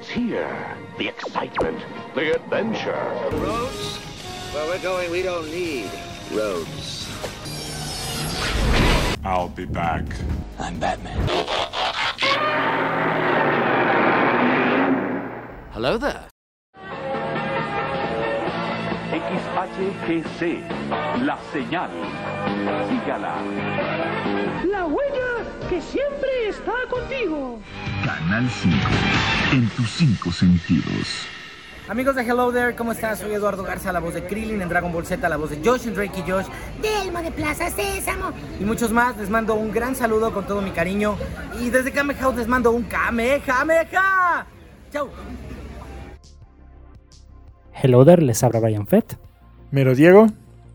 It's here. The excitement, the adventure. Roads? Where we're going, we don't need roads. I'll be back. I'm Batman. Hello there. XHGC, la señal. Sígala. La huella que siempre está contigo. Canal 5, en tus cinco sentidos. Amigos de Hello There, ¿cómo están? Soy Eduardo Garza, la voz de Krillin en Dragon Ball Z, la voz de Josh en Drake y Josh, Delmo de Plaza Sésamo y muchos más. Les mando un gran saludo con todo mi cariño y desde Kamehouse les mando un Kamehameha. Chau. Hello There, les habla Brian Fett. Mero Diego.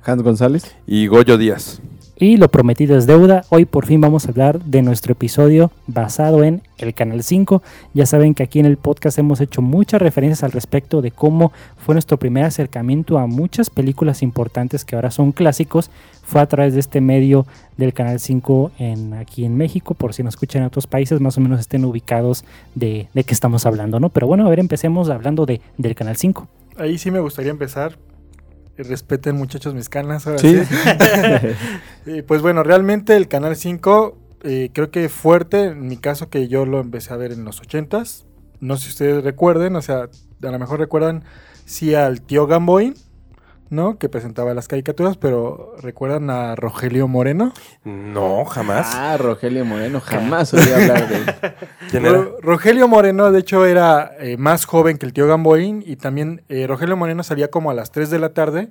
Hans González. Y Goyo Díaz. Y lo prometido es deuda. Hoy por fin vamos a hablar de nuestro episodio basado en el Canal 5. Ya saben que aquí en el podcast hemos hecho muchas referencias al respecto de cómo fue nuestro primer acercamiento a muchas películas importantes que ahora son clásicos. Fue a través de este medio del Canal 5 en, aquí en México. Por si nos escuchan en otros países, más o menos estén ubicados de, qué estamos hablando, ¿no? Pero bueno, a ver, empecemos hablando de, del Canal 5. Ahí sí me gustaría empezar respeten muchachos mis canas. Ahora Sí. sí. pues bueno, realmente el Canal 5 eh, creo que fuerte, en mi caso que yo lo empecé a ver en los 80s. No sé si ustedes recuerden, o sea, a lo mejor recuerdan sí al tío Gamboín, ¿no? Que presentaba las caricaturas, pero ¿recuerdan a Rogelio Moreno? No, jamás. Ah, Rogelio Moreno, jamás oí hablar de él. ¿Quién era? Ro- Rogelio Moreno, de hecho, era eh, más joven que el tío Gamboín y también eh, Rogelio Moreno salía como a las 3 de la tarde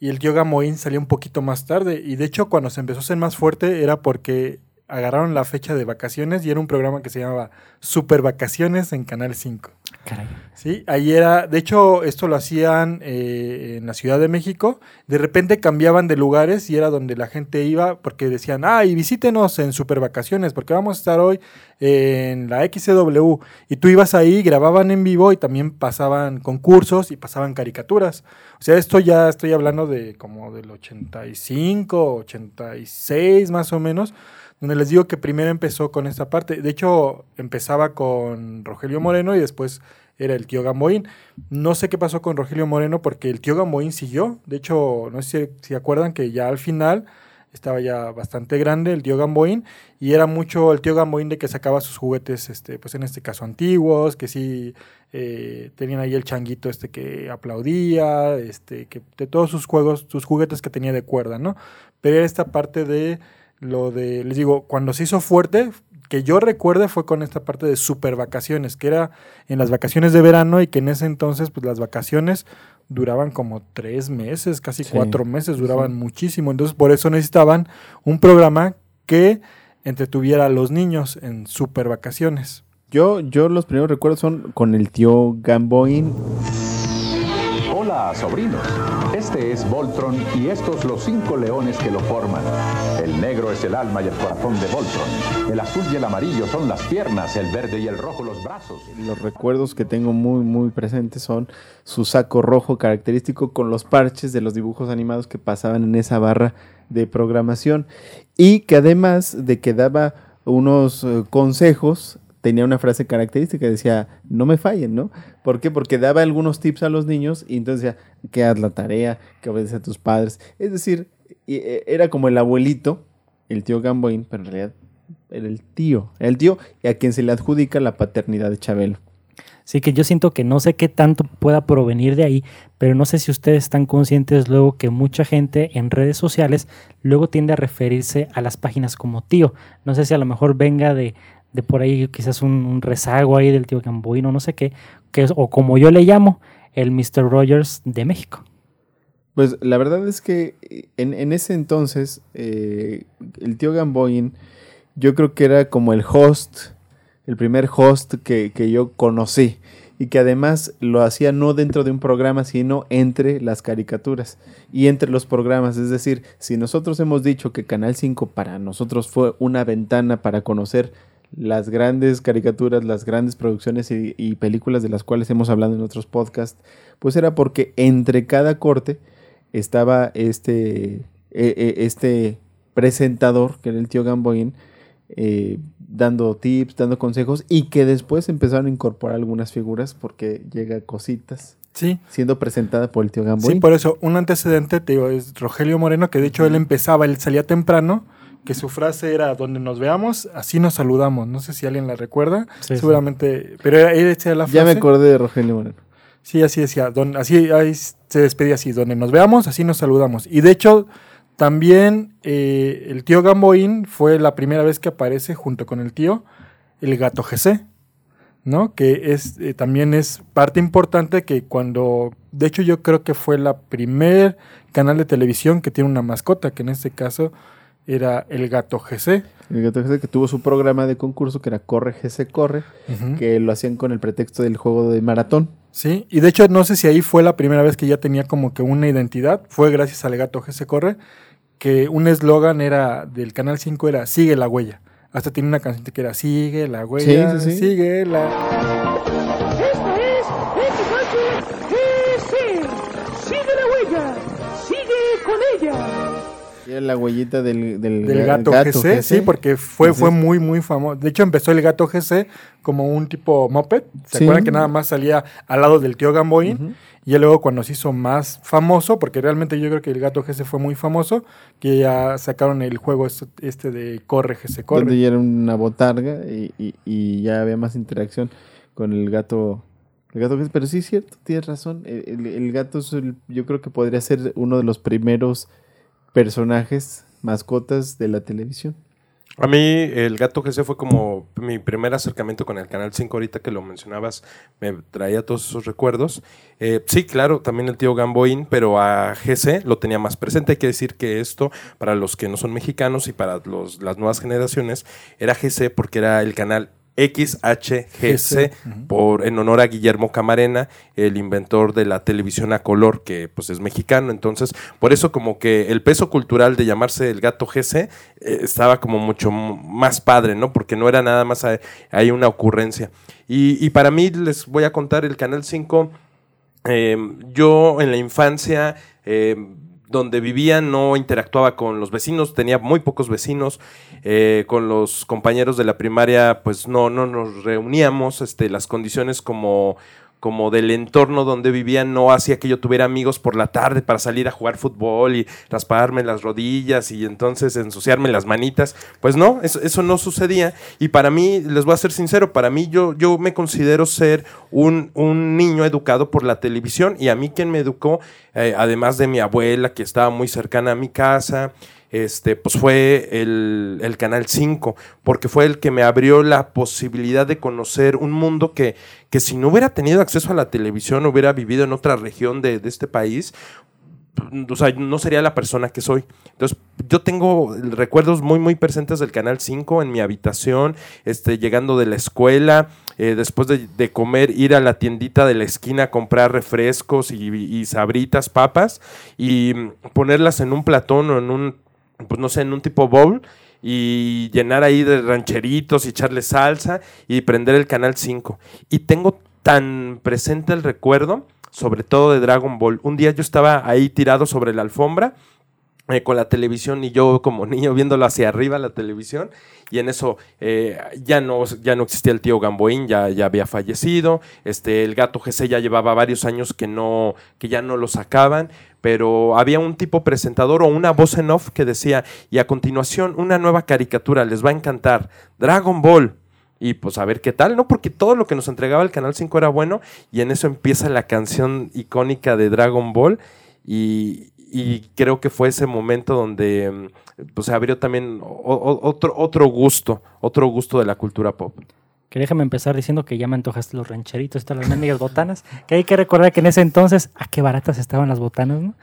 y el tío Gamboín salía un poquito más tarde. Y de hecho, cuando se empezó a ser más fuerte era porque agarraron la fecha de vacaciones y era un programa que se llamaba Super Vacaciones en Canal 5. Caray. Sí, ahí era, de hecho, esto lo hacían eh, en la Ciudad de México. De repente cambiaban de lugares y era donde la gente iba porque decían, ah, y visítenos en super vacaciones porque vamos a estar hoy en la XCW. Y tú ibas ahí, grababan en vivo y también pasaban concursos y pasaban caricaturas. O sea, esto ya estoy hablando de como del 85, 86 más o menos donde les digo que primero empezó con esta parte. De hecho, empezaba con Rogelio Moreno y después era el tío Gamboín. No sé qué pasó con Rogelio Moreno porque el tío Gamboín siguió. De hecho, no sé si acuerdan que ya al final estaba ya bastante grande el tío Gamboín y era mucho el tío Gamboín de que sacaba sus juguetes, este, pues en este caso antiguos, que sí eh, tenían ahí el changuito este que aplaudía, este, que de todos sus juegos, sus juguetes que tenía de cuerda, ¿no? Pero era esta parte de lo de, les digo, cuando se hizo fuerte, que yo recuerde fue con esta parte de super vacaciones, que era en las vacaciones de verano y que en ese entonces, pues las vacaciones duraban como tres meses, casi Sí, cuatro meses, duraban sí. muchísimo. Entonces, por eso necesitaban un programa que entretuviera a los niños en super vacaciones. Yo, yo los primeros recuerdos son con el tío Gamboín. Hola, sobrinos. Este es Voltron y estos los cinco leones que lo forman. El negro es el alma y el corazón de Voltron. El azul y el amarillo son las piernas, el verde y el rojo los brazos. Los recuerdos que tengo muy, muy presentes son su saco rojo característico con los parches de los dibujos animados que pasaban en esa barra de programación. Y que además de que daba unos eh, consejos, tenía una frase característica, decía, no me fallen, ¿no? ¿Por qué? Porque daba algunos tips a los niños y entonces decía, que haz la tarea, que obedece a tus padres. Es decir, eh, era como el abuelito, el tío Gamboín, pero en realidad era el tío, el tío a quien se le adjudica la paternidad de Chabelo. Así que yo siento que no sé qué tanto pueda provenir de ahí, pero no sé si ustedes están conscientes luego que mucha gente en redes sociales luego tiende a referirse a las páginas como tío. No sé si a lo mejor venga de, de por ahí quizás un, rezago ahí del tío Gamboíno, no sé qué, que es, o como yo le llamo, el Mr. Rogers de México. Pues la verdad es que eh, en, en ese entonces eh, el tío Gamboín yo creo que era como el host, el primer host que, que yo conocí y que además lo hacía no dentro de un programa, sino entre las caricaturas y entre los programas. Es decir, si nosotros hemos dicho que Canal 5 para nosotros fue una ventana para conocer las grandes caricaturas, las grandes producciones y, y películas de las cuales hemos hablado en otros podcasts, pues era porque entre cada corte estaba este, eh, eh, este presentador, que era el tío Gamboín, eh, dando tips, dando consejos y que después empezaron a incorporar algunas figuras porque llega cositas. Sí. Siendo presentada por el tío Gamboín. Sí, por eso, un antecedente, te digo, es Rogelio Moreno, que de hecho él empezaba, él salía temprano, que su frase era, donde nos veamos, así nos saludamos. No sé si alguien la recuerda, Sí, sí. seguramente, pero era, decía la frase. Ya me acordé de Rogelio Moreno. Sí, así decía, don- así ahí se despedía así, donde nos veamos, así nos saludamos. Y de hecho, también eh, el tío Gamboín fue la primera vez que aparece junto con el tío, el gato GC, ¿no? Que es, eh, también es parte importante que cuando, de hecho yo creo que fue la primer canal de televisión que tiene una mascota, que en este caso era el gato GC. El gato ese que tuvo su programa de concurso que era Corre GC Corre, que lo hacían con el pretexto del juego de maratón. Sí, y de hecho no sé si ahí fue la primera vez que ya tenía como que una identidad, fue gracias al gato GC Corre, que un eslogan era del Canal 5 era Sigue la huella. Hasta tiene una canción que era Sigue la huella, Sí, sí, sí. sigue la... Esta es GC. Sigue la huella. Sigue con ella. Y era la huellita del, del, Del ga- gato, GC, sí, porque fue, fue muy, muy famoso. De hecho, empezó el gato GC como un tipo moped. ¿Se Sí. acuerdan que nada más salía al lado del tío Gamboín? Y ya luego cuando se hizo más famoso, porque realmente yo creo que el gato GC fue muy famoso, que ya sacaron el juego este, este de Corre GC Corre. Donde ya era una botarga y, y- y ya había más interacción con el gato. El gato GC. Pero sí es cierto, tienes razón. El, el- el gato es el- yo creo que podría ser uno de los primeros personajes, mascotas de la televisión. A mí el gato GC fue como mi primer acercamiento con el Canal 5 ahorita que lo mencionabas, me traía todos esos recuerdos. Eh, sí, claro, también el tío Gamboín, pero a GC lo tenía más presente. Hay que decir que esto, para los que no son mexicanos y para los, las nuevas generaciones, era GC porque era el canal XHGC por en honor a Guillermo Camarena, el inventor de la televisión a color que pues es mexicano, entonces por eso como que el peso cultural de llamarse el gato GC eh, estaba como mucho más padre, ¿no? Porque no era nada más ahí ahí una ocurrencia. Y, y para mí les voy a contar el canal 5 eh, yo en la infancia, eh, donde vivía, no interactuaba con los vecinos, tenía muy pocos vecinos. eh, con los compañeros de la primaria, pues no, no nos reuníamos. Este, las condiciones como, como del entorno donde vivía no hacía que yo tuviera amigos por la tarde para salir a jugar fútbol y rasparme las rodillas y entonces ensuciarme las manitas. Pues no, eso, eso no sucedía. Y para mí, les voy a ser sincero, para mí yo, yo me considero ser un, un niño educado por la televisión y a mí quien me educó, eh, además de mi abuela que estaba muy cercana a mi casa, este, pues fue el, el Canal 5, porque fue el que me abrió la posibilidad de conocer un mundo que, que si no hubiera tenido acceso a la televisión, hubiera vivido en otra región de, de este país, o sea, no sería la persona que soy. Entonces, yo tengo recuerdos muy, muy presentes del Canal 5 en mi habitación, este, llegando de la escuela, eh, después de, de comer, ir a la tiendita de la esquina a comprar refrescos y, y sabritas, papas, y mm, ponerlas en un platón o en un, pues no sé, en un tipo bowl y llenar ahí de rancheritos y echarle salsa y prender el canal 5. Y tengo tan presente el recuerdo, sobre todo de Dragon Ball. Un día yo estaba ahí tirado sobre la alfombra eh, con la televisión y yo como niño viéndolo hacia arriba la televisión y en eso eh, ya, no, ya no existía el tío Gamboín, ya, ya había fallecido, este, el gato GC ya llevaba varios años que, no, que ya no lo sacaban, pero había un tipo presentador o una voz en off que decía, y a continuación una nueva caricatura, les va a encantar, Dragon Ball. Y pues a ver qué tal, ¿no? Porque todo lo que nos entregaba el Canal 5 era bueno y en eso empieza la canción icónica de Dragon Ball y, creo que fue ese momento donde pues, se abrió también otro, otro gusto, otro gusto de la cultura pop. Que déjame empezar diciendo que ya me antojaste los rancheritos, estas las mendigas botanas. Que hay que recordar que en ese entonces, a qué baratas estaban las botanas, ¿no?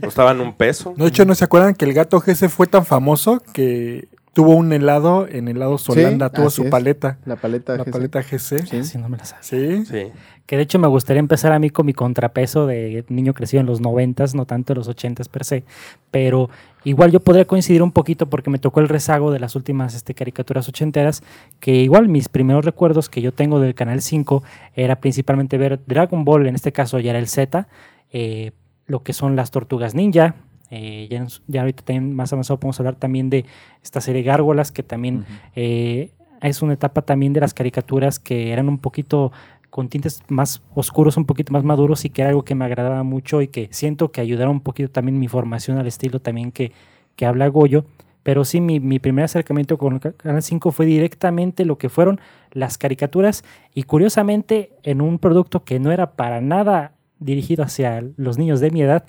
Costaban un peso. No, de hecho, ¿no se acuerdan que el gato GC fue tan famoso que tuvo un helado en helado Solanda, tuvo su es. paleta. La paleta La GC. paleta GC. Sí. Sí, no me la sabía. Sí. Sí. Que de hecho me gustaría empezar a mí con mi contrapeso de niño crecido en los noventas, no tanto en los ochentas per se, pero igual yo podría coincidir un poquito porque me tocó el rezago de las últimas este, caricaturas ochenteras, que igual mis primeros recuerdos que yo tengo del Canal 5 era principalmente ver Dragon Ball, en este caso ya era el Z, eh, lo que son las tortugas ninja, Eh, ya, ya ahorita también más avanzado podemos hablar también de esta serie Gárgolas, que también eh, es una etapa también de las caricaturas que eran un poquito con tintes más oscuros, un poquito más maduros y que era algo que me agradaba mucho y que siento que ayudaron un poquito también mi formación al estilo también que, que habla Goyo. Pero sí, mi, mi primer acercamiento con Canal 5 fue directamente lo que fueron las caricaturas y curiosamente en un producto que no era para nada dirigido hacia los niños de mi edad,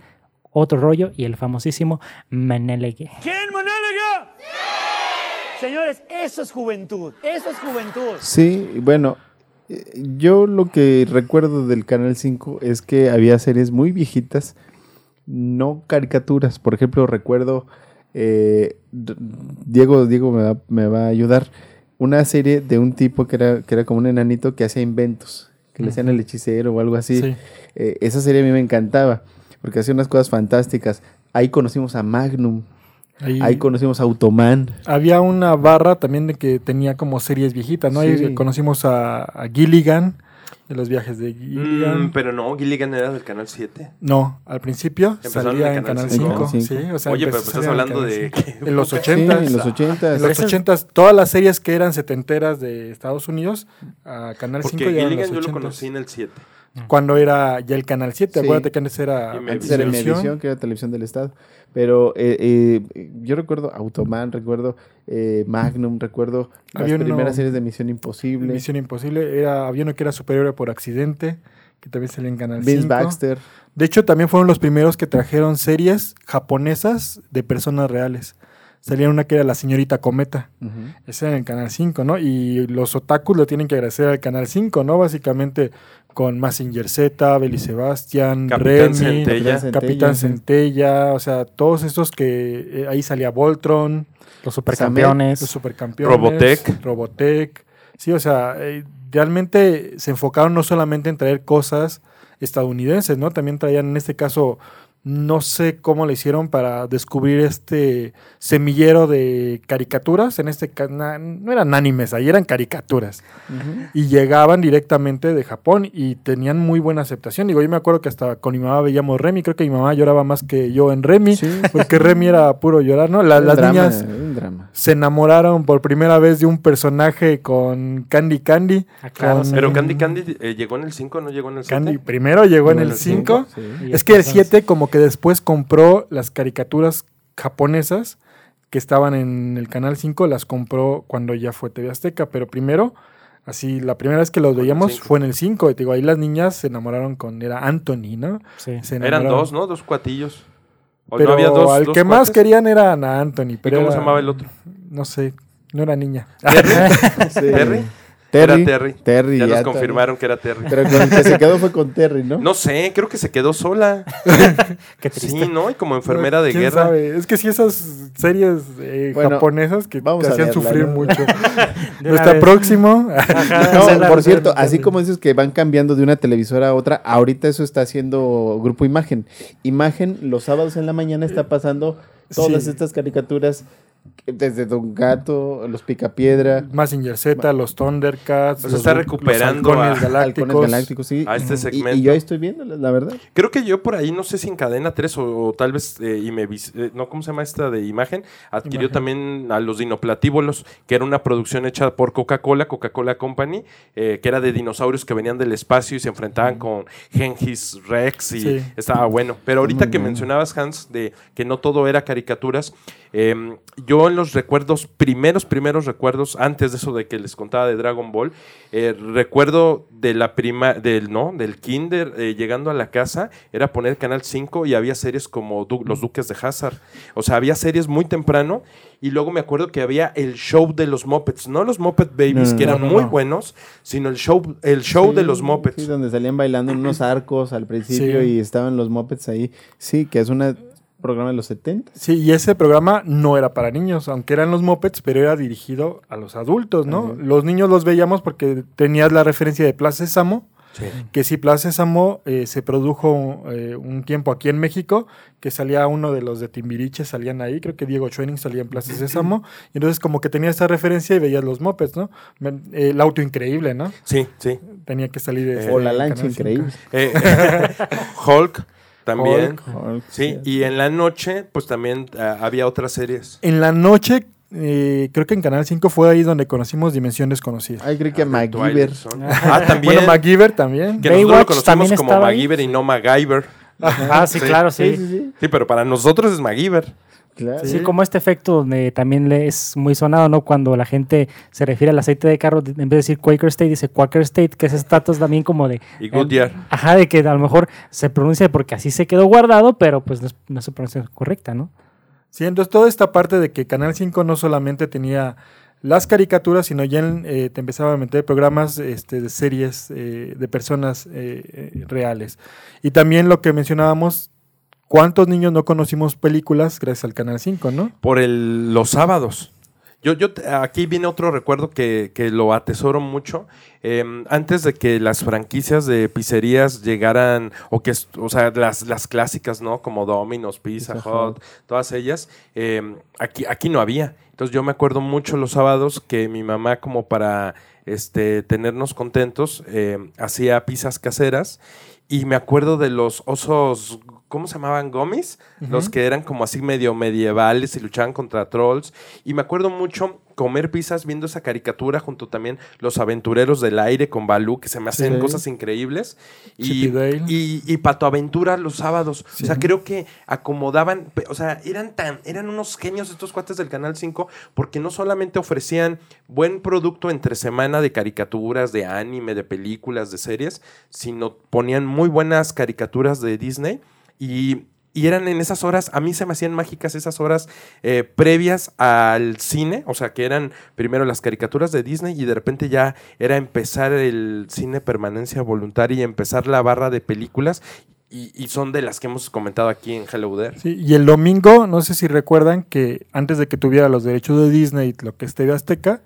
otro rollo y el famosísimo Menelegue. ¿Quién, Monálega? Señores, eso es juventud. Eso es juventud. Sí, bueno, yo lo que recuerdo del Canal 5 es que había series muy viejitas, no caricaturas. Por ejemplo, recuerdo, eh, Diego, Diego me va, me va a ayudar, una serie de un tipo que era, que era como un enanito que hacía inventos, que le decían el hechicero o algo así. Sí. Eh, esa serie a mí me encantaba, porque hacía unas cosas fantásticas. Ahí conocimos a Magnum, Ahí- ahí conocimos a Automan. Había una barra también de que tenía como series viejitas, ¿no? Ahí Sí. conocimos a, a Gilligan, de los viajes de Gilligan. Mm, pero no, Gilligan era del canal 7. No, al principio Empezaron salía en en Canal Canal cinco. 5. En Sí, o sea, Oye, pero pues estás hablando de... En los Sí, 80 en los 80 En los Esas- 80 todas las series que eran setenteras de Estados Unidos a Canal 5 Porque Gilligan los yo lo 80s. conocí en el 7. Cuando era ya el Canal 7, Sí. acuérdate que antes era Antes era que era televisión del Estado. Pero eh, eh, yo recuerdo Automan, recuerdo eh, Magnum, recuerdo Había las uno- primeras series de Misión Imposible. Misión Imposible, era, había uno que era superior por accidente, que también salía en Canal Vince 5. Baxter. De hecho, también fueron los primeros que trajeron series japonesas de personas reales. Salía una que era La Señorita Cometa. Ujú. Ese era en el Canal 5, ¿no? Y los otakus lo tienen que agradecer al Canal 5, ¿no? Básicamente con Massinger Z, Belly Sebastián, Capitán Remy, Centella. Capitán. Centella, o sea, todos estos que eh, ahí salía Voltron, Los supercampeones. los supercampeones, Robotech. Robotech. Sí, o sea, eh, realmente se enfocaron no solamente en traer cosas estadounidenses, ¿no? También traían en este caso no sé cómo le hicieron para descubrir este semillero de caricaturas. En este canal no eran animes, ahí eran caricaturas. Y llegaban directamente de Japón y tenían muy buena aceptación. Digo, yo me acuerdo que hasta con mi mamá veíamos Remy. Creo que mi mamá lloraba más que yo en Remy, Sí. porque Remy era puro llorar, ¿no? La- las drama, niñas un drama. se enamoraron por primera vez de un personaje con Candy Candy. Ah, claro, con- sí. Pero Candy Candy eh, llegó en el 5, ¿no llegó en el 7? Candy primero llegó en el 5. sí. Y Es que el después- 7 como que después compró las caricaturas japonesas que estaban en el canal 5, las compró cuando ya fue TV Azteca, pero primero, así, la primera vez que los veíamos cinco. fue en el 5. Digo, ahí las niñas se enamoraron con, era Anthony, ¿no? Sí. Se Eran dos, ¿no? Dos cuatillos. ¿O Pero no había dos, al dos que más querían era a Anthony. ¿Y Pero cómo era- se llamaba el otro? No sé, no era niña. Sí. ¿Terry? Terry. Era Terry. Terry, ya nos ya confirmaron que era Terry. Pero con el que se quedó fue con Terry, ¿no? No sé, creo que se quedó sola. Qué triste. Sí, ¿no? Y como enfermera de ¿Quién guerra. sabe? Es que sí, esas series eh, Bueno, japonesas que vamos te a hacían verla, sufrir ¿no? mucho. Una Está vez. próximo. No, por cierto, así como dices que van cambiando de una televisora a otra, ahorita eso está haciendo Grupo Imagen. Imagen los sábados en la mañana está pasando todas Sí. estas caricaturas, desde Don Gato, Los Picapiedra, Mazinger Z, los Thundercats. Los está recuperando los halcones a- galácticos. Halcones Galácticos, sí. a este Y- segmento. Y, yo ahí estoy viendo, la verdad. Creo que yo por ahí, no sé si en cadena 3 o, o tal vez, eh, y me vis- eh, no, ¿cómo se llama esta de imagen? Adquirió Imagen. también a los dinoplatívolos, que era una producción hecha por Coca-Cola, Coca-Cola Company, eh, que era de dinosaurios que venían del espacio y se enfrentaban con Gengis Rex y Sí. estaba bueno. Pero ahorita Muy que mencionabas, Hans, de que no todo era caricaturas, eh, yo en los recuerdos, primeros, primeros recuerdos, antes de eso de que les contaba de Dragon Ball, eh, recuerdo de la prima, del, ¿no? Del kinder, eh, llegando a la casa, era poner Canal 5 y había series como Du- Los Duques de Hazard. O sea, había series muy temprano y luego me acuerdo que había el show de los Muppets, no los Muppet Babies, No, que eran no, muy no. buenos, sino el show, el show de los Muppets. Sí, donde salían bailando en unos arcos al principio Sí. y estaban los Muppets ahí. Sí, que es un programa de los 70. Sí, y ese programa no era para niños, aunque eran los Muppets, pero era dirigido a los adultos, ¿no? Ajá. Los niños los veíamos porque tenías la referencia de Plaza Sésamo, Sí. que sí, Plaza Sésamo eh, se produjo eh, un tiempo aquí en México, que salía uno de los de Timbiriche, salían ahí, creo que Diego Schoening salía en Plaza Sésamo, y entonces como que tenía esa referencia y veías los Muppets, ¿no? Eh, el auto increíble, ¿no? Sí, sí. Tenía que salir de... O la lancha increíble. Eh, Hulk también. Hulk, Sí, y en la noche, pues también ah, había otras series. En la noche, eh, creo que en Canal 5 fue ahí donde conocimos Dimensión Desconocida. Ay, creí que MacGyver. Zone. Ah, también. Bueno, MacGyver también. que nosotros lo Baywatch conocemos también como ahí. MacGyver y no MacGyver. Ah, sí, Sí. claro, sí. Sí, sí, sí. Sí, pero para nosotros es MacGyver. Claro. Sí, como este efecto donde también le es muy sonado, ¿no? Cuando la gente se refiere al aceite de carro, en vez de decir Quaker State, dice Quaker State, que es estatus también como de... Y Goodyear. Ajá, de que a lo mejor se pronuncia porque así se quedó guardado, pero pues no es, no es su pronunciación correcta, ¿no? Sí, entonces toda esta parte de que Canal 5 no solamente tenía las caricaturas, sino ya eh, te empezaba a meter programas este, de series eh, de personas eh, reales. Y también lo que mencionábamos, ¿cuántos niños no conocimos películas gracias al Canal 5, no? Por el, los sábados. Yo, yo, aquí viene otro recuerdo que, que lo atesoro mucho. Eh, antes de que las franquicias de pizzerías llegaran, o que, o sea, las, las clásicas, ¿no? Como Domino's, Pizza, Pizza Hut, Hut. todas ellas, eh, aquí, aquí no había. Entonces yo me acuerdo mucho los sábados que mi mamá, como para este, tenernos contentos, eh, hacía pizzas caseras. Y me acuerdo de los osos, ¿cómo se llamaban? Gomis, los que eran como así medio medievales y luchaban contra trolls. Y me acuerdo mucho comer pizzas viendo esa caricatura junto también los aventureros del aire con Balú, que se me hacen Sí. cosas increíbles. Y, y y, Pato Aventura los sábados. Sí. O sea, creo que acomodaban, o sea, eran tan, eran unos genios estos cuates del Canal 5, porque no solamente ofrecían buen producto entre semana de caricaturas, de anime, de películas, de series, sino ponían muy buenas caricaturas de Disney y, eran en esas horas, a mí se me hacían mágicas esas horas eh, previas al cine, o sea, que eran primero las caricaturas de Disney y de repente ya era empezar el cine permanencia voluntaria y empezar la barra de películas. Y, y son de las que hemos comentado aquí en Hello There. Sí, y el domingo, no sé si recuerdan que antes de que tuviera los derechos de Disney, lo que es TV Azteca,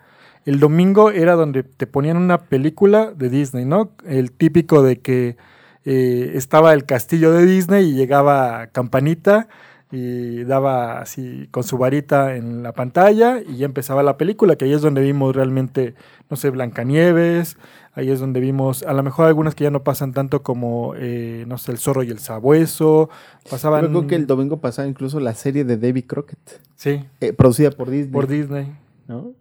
el domingo era donde te ponían una película de Disney, ¿no? El típico de que eh, estaba el castillo de Disney y llegaba Campanita y daba así con su varita en la pantalla y ya empezaba la película, que ahí es donde vimos realmente, no sé, Blancanieves, ahí es donde vimos, a lo mejor algunas que ya no pasan tanto como, eh, no sé, El zorro y el sabueso, pasaban... Yo creo que el domingo pasaba incluso la serie de David Crockett, Sí, eh, producida por Disney. por Disney. ¿no?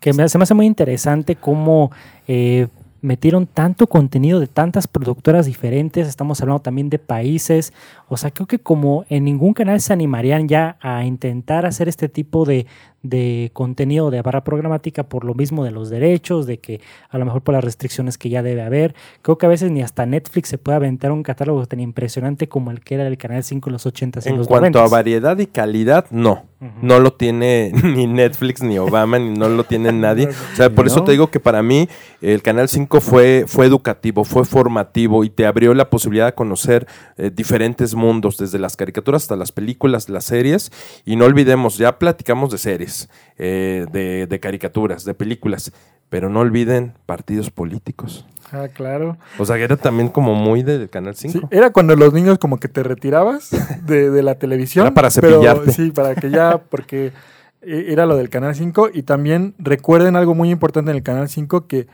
Que me, se me hace muy interesante cómo eh, metieron tanto contenido de tantas productoras diferentes, estamos hablando también de países, o sea, creo que como en ningún canal se animarían ya a intentar hacer este tipo de, de contenido de barra programática por lo mismo de los derechos, de que a lo mejor por las restricciones que ya debe haber, creo que a veces ni hasta Netflix se puede aventar un catálogo tan impresionante como el que era del Canal 5 en los 80s y En los cuanto a 90s. variedad y calidad, no. No lo tiene ni Netflix, ni Obama, ni no lo tiene nadie. O sea, por eso te digo que para mí el Canal 5 fue, fue educativo, fue formativo y te abrió la posibilidad de conocer eh, diferentes mundos, desde las caricaturas hasta las películas, las series. Y no olvidemos, ya platicamos de series, eh, de, de caricaturas, de películas, pero no olviden partidos políticos. Ah, claro. O sea, que era también como muy del Canal 5. Sí, era cuando los niños como que te retirabas de, de la televisión. Era para pero cepillarte. sí, para que ya, porque eh, era lo del Canal 5 y también recuerden algo muy importante en el Canal 5 que,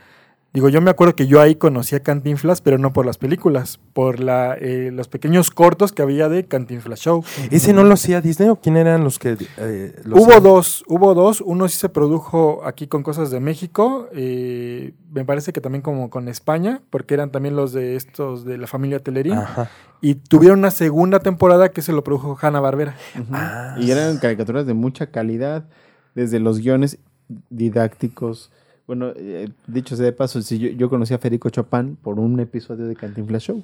digo, yo me acuerdo que yo ahí conocí a Cantinflas, pero no por las películas, por la, eh, los pequeños cortos que había de Cantinflas Show. ¿Ese no lo hacía Disney o quién eran los que eh, lo Hubo dos, hubo dos. Uno sí se produjo aquí con cosas de México. eh, me parece que también como con España, porque eran también los de estos de la familia Telerín. Ajá. Y tuvieron una segunda temporada que se lo produjo Hanna Barbera. Ah, y eran caricaturas de mucha calidad, desde los guiones didácticos. Bueno, eh, dicho sea de paso, si yo, yo conocí a Federico Chopin por un episodio de Cantinflas Show.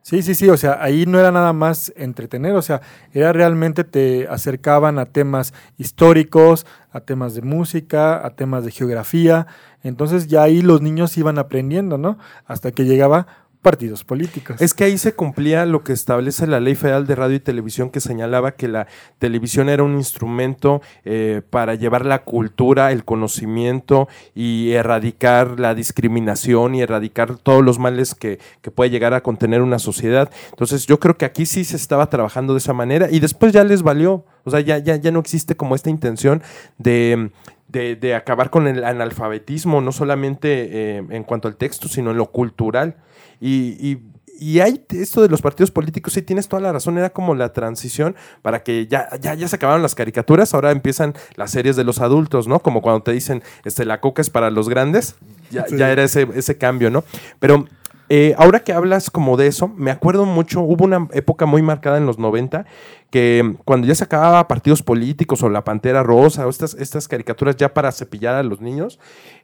Sí, sí, sí, o sea, ahí no era nada más entretener, o sea, era realmente te acercaban a temas históricos, a temas de música, a temas de geografía, entonces ya ahí los niños iban aprendiendo, ¿no? Hasta que llegaba partidos políticos. Es que ahí se cumplía lo que establece la Ley Federal de Radio y Televisión que señalaba que la televisión era un instrumento eh, para llevar la cultura, el conocimiento y erradicar la discriminación y erradicar todos los males que, que puede llegar a contener una sociedad. Entonces yo creo que aquí sí se estaba trabajando de esa manera y después ya les valió. O sea, ya, ya, ya no existe como esta intención de... De, acabar con el analfabetismo, no solamente eh, en cuanto al texto, sino en lo cultural. Y, y- y hay esto de los partidos políticos, sí tienes toda la razón, era como la transición para que ya, ya, ya se acabaron las caricaturas, ahora empiezan las series de los adultos, ¿no? Como cuando te dicen, este, la coca es para los grandes, ya, Sí. ya era ese, ese cambio, ¿no? Pero eh, ahora que hablas como de eso, me acuerdo mucho, hubo una época muy marcada en los 90 que cuando ya se acababa partidos políticos o la Pantera Rosa o estas, estas caricaturas ya para cepillar a los niños,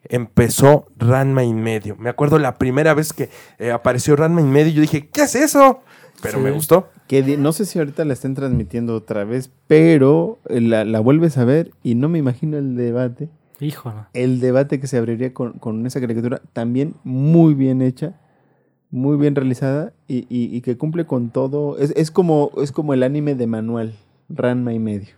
empezó Ranma y medio. Me acuerdo la primera vez que eh, apareció Ranma y medio, yo dije, ¿qué es eso? Pero Sí. me gustó. Que no sé si ahorita la estén transmitiendo otra vez, pero la, la vuelves a ver y no me imagino el debate. Hijo, no. El debate que se abriría con, con esa caricatura también muy bien hecha, muy bien realizada y, y- y que cumple con todo. Es, es como, es como el anime de manual, Ranma y medio.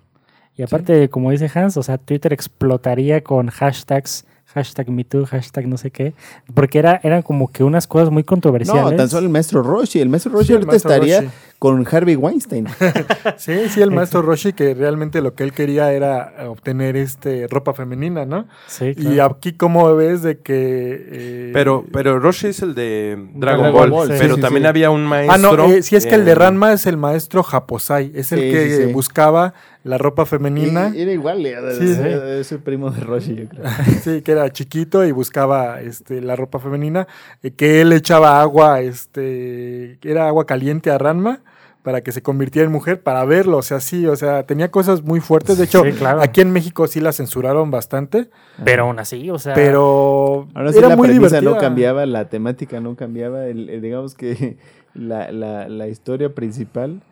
Y aparte, como dice Hans, o sea, Twitter explotaría con hashtags, hashtag MeToo, hashtag no sé qué, porque era, eran como que unas cosas muy controversiales. No, tan solo el maestro Roshi. El maestro Roshi Sí, ahorita maestro estaría Roshi. Con Harvey Weinstein. Sí, sí, el maestro Roshi que realmente lo que él quería era eh, obtener este ropa femenina, ¿no? Sí, Y aquí como ves de que... eh, Pero, pero Roshi es el de Dragon, Dragon Ball, Ball, sí, pero sí, también sí. había un Ah, maestro. no, eh, si es que el de eh, Ranma es el maestro Japosai, es el Sí, que sí, sí. buscaba la ropa femenina. Y- Era igual, era, Sí, sí. era ese primo de Roshi, yo creo. Sí, que era chiquito y buscaba este, la ropa femenina, eh, que él echaba agua, este, era agua caliente a Ranma para que se convirtiera en mujer, para verlo, o sea, sí, o sea, tenía cosas muy fuertes, de hecho, Sí, claro. aquí en México sí la censuraron bastante, Pero aún así, o sea. pero Ahora sí era la muy divertida. no cambiaba, la temática no cambiaba, el- el- digamos que la, la- la historia principal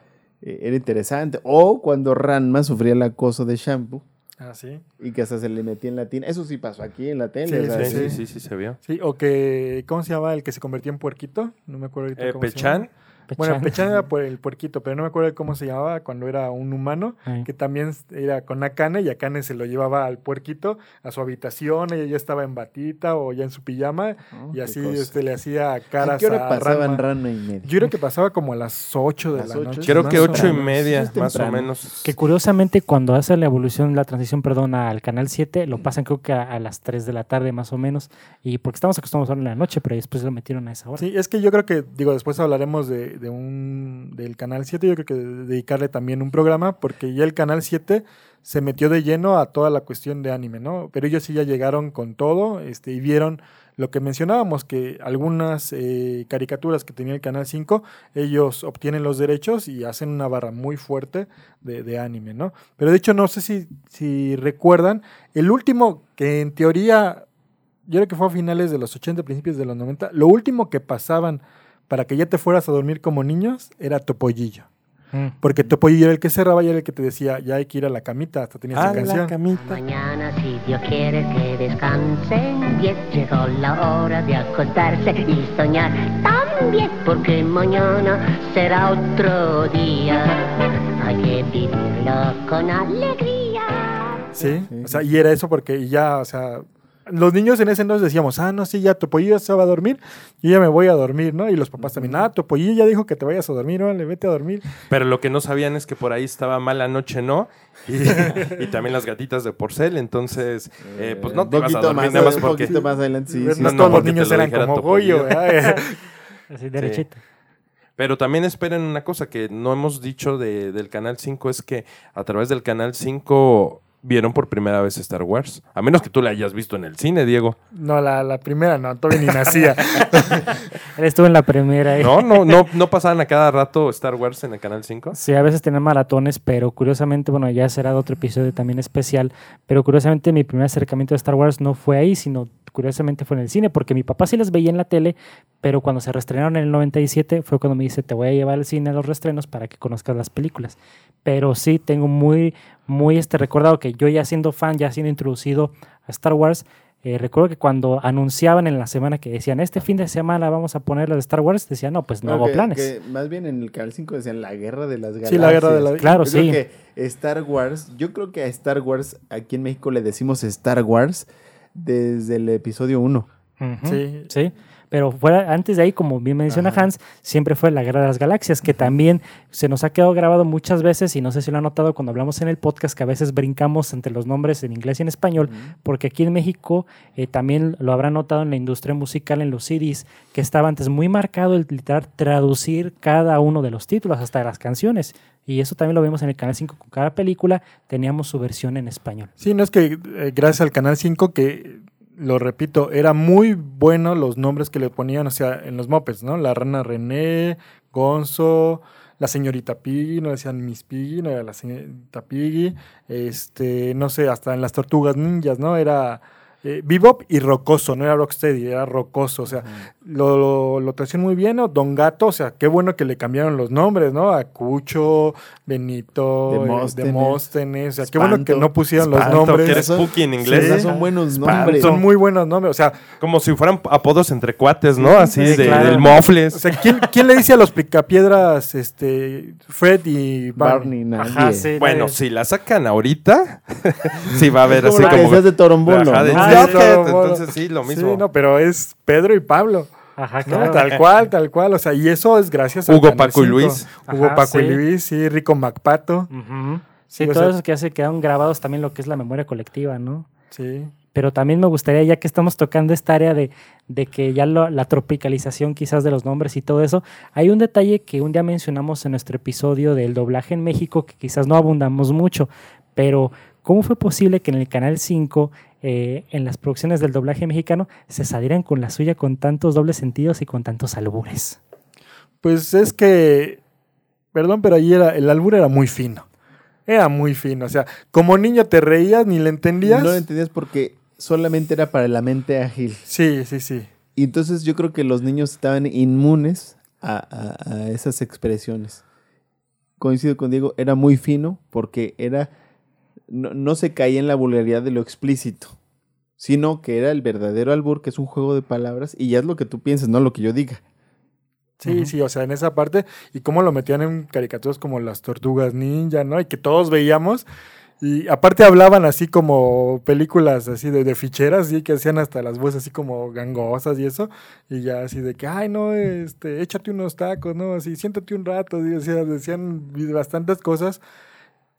eh, era interesante. O cuando Ranma sufría el acoso de Shampoo Ah, sí. y que hasta se le metía en la tina. Eso sí pasó aquí en la tele. Sí, Sí, sí, sí, se vio. Sí, o que, ¿cómo se llama el que se convertía en puerquito? No me acuerdo ahorita Eh, cómo se llama. Bueno, Pechan. Pechan era por el puerquito, pero no me acuerdo cómo se llamaba cuando era un humano, Ay. que también era con Akane y Akane se lo llevaba al puerquito a su habitación, ella ya estaba en batita o ya en su pijama Oh, y así este, le hacía ¿A caras qué hora a pasaban Ranma. Ranma y medio? Yo creo que pasaba como a las 8 de Las la ocho. noche. Creo que o ocho y menos. media, Sí, más o menos. Que curiosamente cuando hace la evolución, la transición, perdón, al canal 7, lo pasan creo que a, a las 3 de la tarde más o menos. Y porque estamos acostumbrados a en la noche, pero después lo metieron a esa hora. Sí, es que yo creo que, digo, después hablaremos de, de un del Canal 7, yo creo que dedicarle también un programa, porque ya el Canal 7 se metió de lleno a toda la cuestión de anime, ¿no? Pero ellos sí ya llegaron con todo, este, y vieron lo que mencionábamos, que algunas eh, caricaturas que tenía el Canal 5, ellos obtienen los derechos y hacen una barra muy fuerte de, anime, ¿no? Pero de hecho, no sé si, si recuerdan, el último que en teoría yo creo que fue a finales de los 80, principios de los 90, lo último que pasaban para que ya te fueras a dormir como niños era Topollillo. Mm. Porque Topollillo era el que cerraba y era el que te decía, ya hay que ir a la camita, hasta tenías Ah, la canción. camita. Mañana, si Dios quiere que descansen bien, llegó la hora de acostarse y soñar también, porque mañana será otro día. Hay que vivirlo con alegría. Sí, o sea, y era eso porque ya, o sea, los niños en ese entonces decíamos, ah, no, sí, ya Topollillo se va a dormir, yo ya me voy a dormir, ¿no? Y los papás también, ah, Topollillo ya dijo que te vayas a dormir, órale, vete a dormir. Pero lo que no sabían es que por ahí estaba Mala Noche, ¿no? Y, y también las gatitas de porcel, entonces, eh, pues no te un vas a dormir más, nada más un porque... poquito más adelante, sí, no, sí. no, todos los niños lo eran como. Goyo. Así derechito. Pero también esperen una cosa que no hemos dicho de- del Canal 5, es que a través del Canal 5 vieron por primera vez Star Wars. A menos que tú la hayas visto en el cine, Diego. no, la, la primera no, todavía ni nacía. Él estuvo en la primera. y- No, no, no, no pasaban a cada rato Star Wars en el Canal 5. Sí, a veces tenían maratones, pero curiosamente, bueno, ya será otro episodio también especial, pero curiosamente mi primer acercamiento a Star Wars no fue ahí, sino curiosamente fue en el cine, porque mi papá sí las veía en la tele, pero cuando se reestrenaron en el 97 fue cuando me dice, te voy a llevar al cine a los reestrenos para que conozcas las películas. Pero sí, tengo muy, muy este recordado que yo ya siendo fan, ya siendo introducido a Star Wars, eh, recuerdo que cuando anunciaban en la semana que decían, este fin de semana vamos a poner las de Star Wars, decían, no, pues no hago que- planes. que más bien en el canal 5 decían la guerra de las galaxias. Sí, la guerra de la- Claro, Yo creo sí. que Star Wars, yo creo que a Star Wars aquí en México le decimos Star Wars desde el episodio 1. Ujú, Sí. Sí. Pero fuera, antes de ahí, como bien menciona Hans, siempre fue la Guerra de las Galaxias, que también se nos ha quedado grabado muchas veces, y no sé si lo han notado cuando hablamos en el podcast, que a veces brincamos entre los nombres en inglés y en español, porque aquí en México eh, también lo habrán notado en la industria musical, en los CDs, que estaba antes muy marcado el literal traducir cada uno de los títulos, hasta las canciones. Y eso también lo vemos en el Canal 5 con cada película, teníamos su versión en español. Sí, no es que eh, gracias al Canal 5 que, lo repito, era muy bueno los nombres que le ponían, o sea, en los mopeds, ¿no? La rana René, Gonzo, la señorita Piggy, no decían Miss Piggy, no era la señorita Piggy, este, no sé, hasta en las tortugas ninjas, ¿no? Era eh, Bebop y Rocoso, no era Rocksteady, era Rocoso, o sea, lo, lo, muy bien, ¿no? Don Gato, o sea, qué bueno que le cambiaron los nombres, ¿no? A Cucho, Benito, Demóstenes. eh, Demóstenes, o sea, qué bueno que no pusieron los nombres. que era Spooky en inglés. Sí. Son buenos Espanto, nombres. Son muy buenos nombres, o sea, Como si fueran apodos entre cuates, ¿no? Así Sí, de, claro. del mofles. o sea ¿quién, quién le dice a los picapiedras este, Fred y Barney? Barney, nadie. Ajá, sí. Bueno, si la sacan ahorita, sí va a haber así como de Torombolo, ¿no? Entonces sí, lo mismo. Sí, no, pero es Pedro y Pablo. Ajá, ¿no? claro. Tal cual, tal cual. O sea, y eso es gracias a Hugo, Paco y Luis. Hugo, Paco y. Luis, sí, Rico Macpato. Sí, todo sea- eso que hace quedan grabados también lo que es la memoria colectiva, ¿no? Sí. Pero también me gustaría, ya que estamos tocando esta área de, de que ya lo- la tropicalización quizás de los nombres y todo eso, hay un detalle que un día mencionamos en nuestro episodio del doblaje en México, que quizás no abundamos mucho, pero ¿cómo fue posible que en el Canal 5, eh, en las producciones del doblaje mexicano, se salieran con la suya con tantos dobles sentidos y con tantos albures? Pues es que, perdón, pero ahí era, el albur era muy fino. Era muy fino. O sea, como niño te reías ni le entendías. No lo entendías porque solamente era para la mente ágil. Sí, sí, sí. Y entonces yo creo que los niños estaban inmunes a, a- a esas expresiones. Coincido con Diego, era muy fino porque era no, no se caía en la vulgaridad de lo explícito, sino que era el verdadero albur, que es un juego de palabras, y ya es lo que tú piensas, no lo que yo diga. Sí, sí, o sea, en esa parte. Y cómo lo metían en caricaturas como las tortugas ninja, ¿no? Y que todos veíamos. Y aparte hablaban así como películas así de, de ficheras, sí, que hacían hasta las voces así como gangosas y eso. Y ya así de que, ay, no, este, échate unos tacos, ¿no? Así, siéntate un rato. Y, o sea, decían bastantes cosas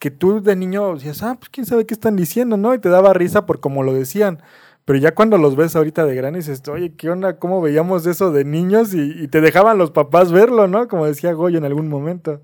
que tú de niño decías, ah, pues quién sabe qué están diciendo, ¿no? Y te daba risa por cómo lo decían. Pero ya cuando los ves ahorita de grandes, dices, oye, ¿qué onda? ¿Cómo veíamos eso de niños? Y, te dejaban los papás verlo, ¿no? Como decía Goyo en algún momento.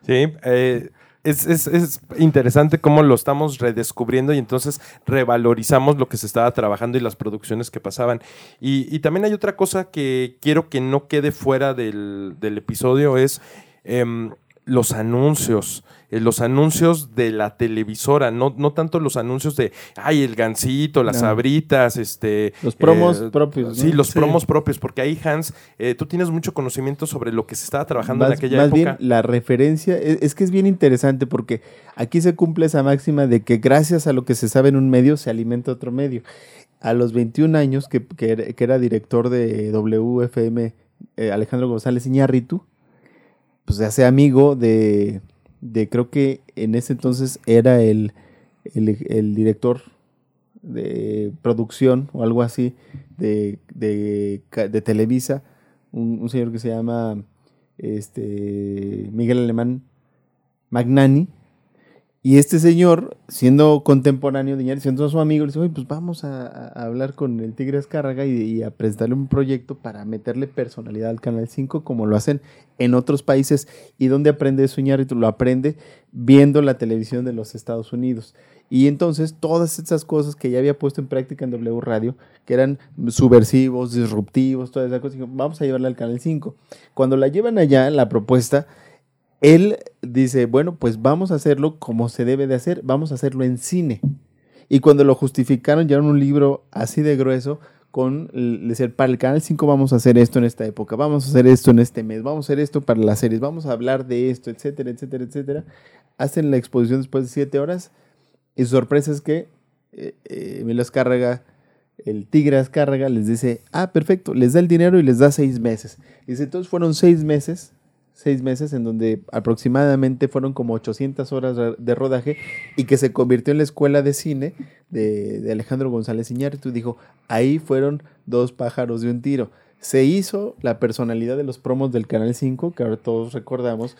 Sí, eh, es, es- es interesante cómo lo estamos redescubriendo y entonces revalorizamos lo que se estaba trabajando y las producciones que pasaban. Y, y también hay otra cosa que quiero que no quede fuera del, del episodio, es em, los anuncios. eh, los anuncios de la televisora, no, no tanto los anuncios de, ay, el gancito, las No. sabritas, este... Los promos eh, propios, Sí, los Sí. promos propios, porque ahí, Hans, eh, tú tienes mucho conocimiento sobre lo que se estaba trabajando en aquella más época. bien la referencia, es, es que es bien interesante porque aquí se cumple esa máxima de que gracias a lo que se sabe en un medio se alimenta otro medio. A los 21 años que, que era, que era director de WFM, eh, Alejandro González Iñárritu, pues se hace amigo de, de creo que en ese entonces era el, el, director de producción o algo así de, de, de Televisa, un, un señor que se llama este, Miguel Alemán Magnani. Y este señor, siendo contemporáneo de Iñárritu, siendo su amigo, le dice, oye, pues vamos a, hablar con el Tigre Azcárraga y, y a presentarle un proyecto para meterle personalidad al Canal 5, como lo hacen en otros países. ¿Y dónde aprende eso Iñárritu? Lo aprende viendo la televisión de los Estados Unidos. Y entonces todas esas cosas que ya había puesto en práctica en W Radio, que eran subversivos, disruptivos, todas esas cosas, dijo, vamos a llevarla al Canal 5. Cuando la llevan allá, la propuesta, él dice, bueno, pues vamos a hacerlo como se debe de hacer, vamos a hacerlo en cine. Y cuando lo justificaron, llevaron un libro así de grueso con, decían, para el Canal 5 vamos a hacer esto en esta época, vamos a hacer esto en este mes, vamos a hacer esto para las series, vamos a hablar de esto, etcétera, etcétera, etcétera. Hacen la exposición después de siete horas y su sorpresa es que eh, eh, Emilio el Tigre Azcárraga, les dice, ah, perfecto, les da el dinero y les da seis meses. Dice, entonces fueron seis meses, seis meses en donde aproximadamente fueron como 800 horas de- rodaje y que se convirtió en la escuela de cine de, de Alejandro González Iñárritu. Dijo, ahí fueron dos pájaros de un tiro. Se hizo la personalidad de los promos del Canal 5, que ahora todos recordamos.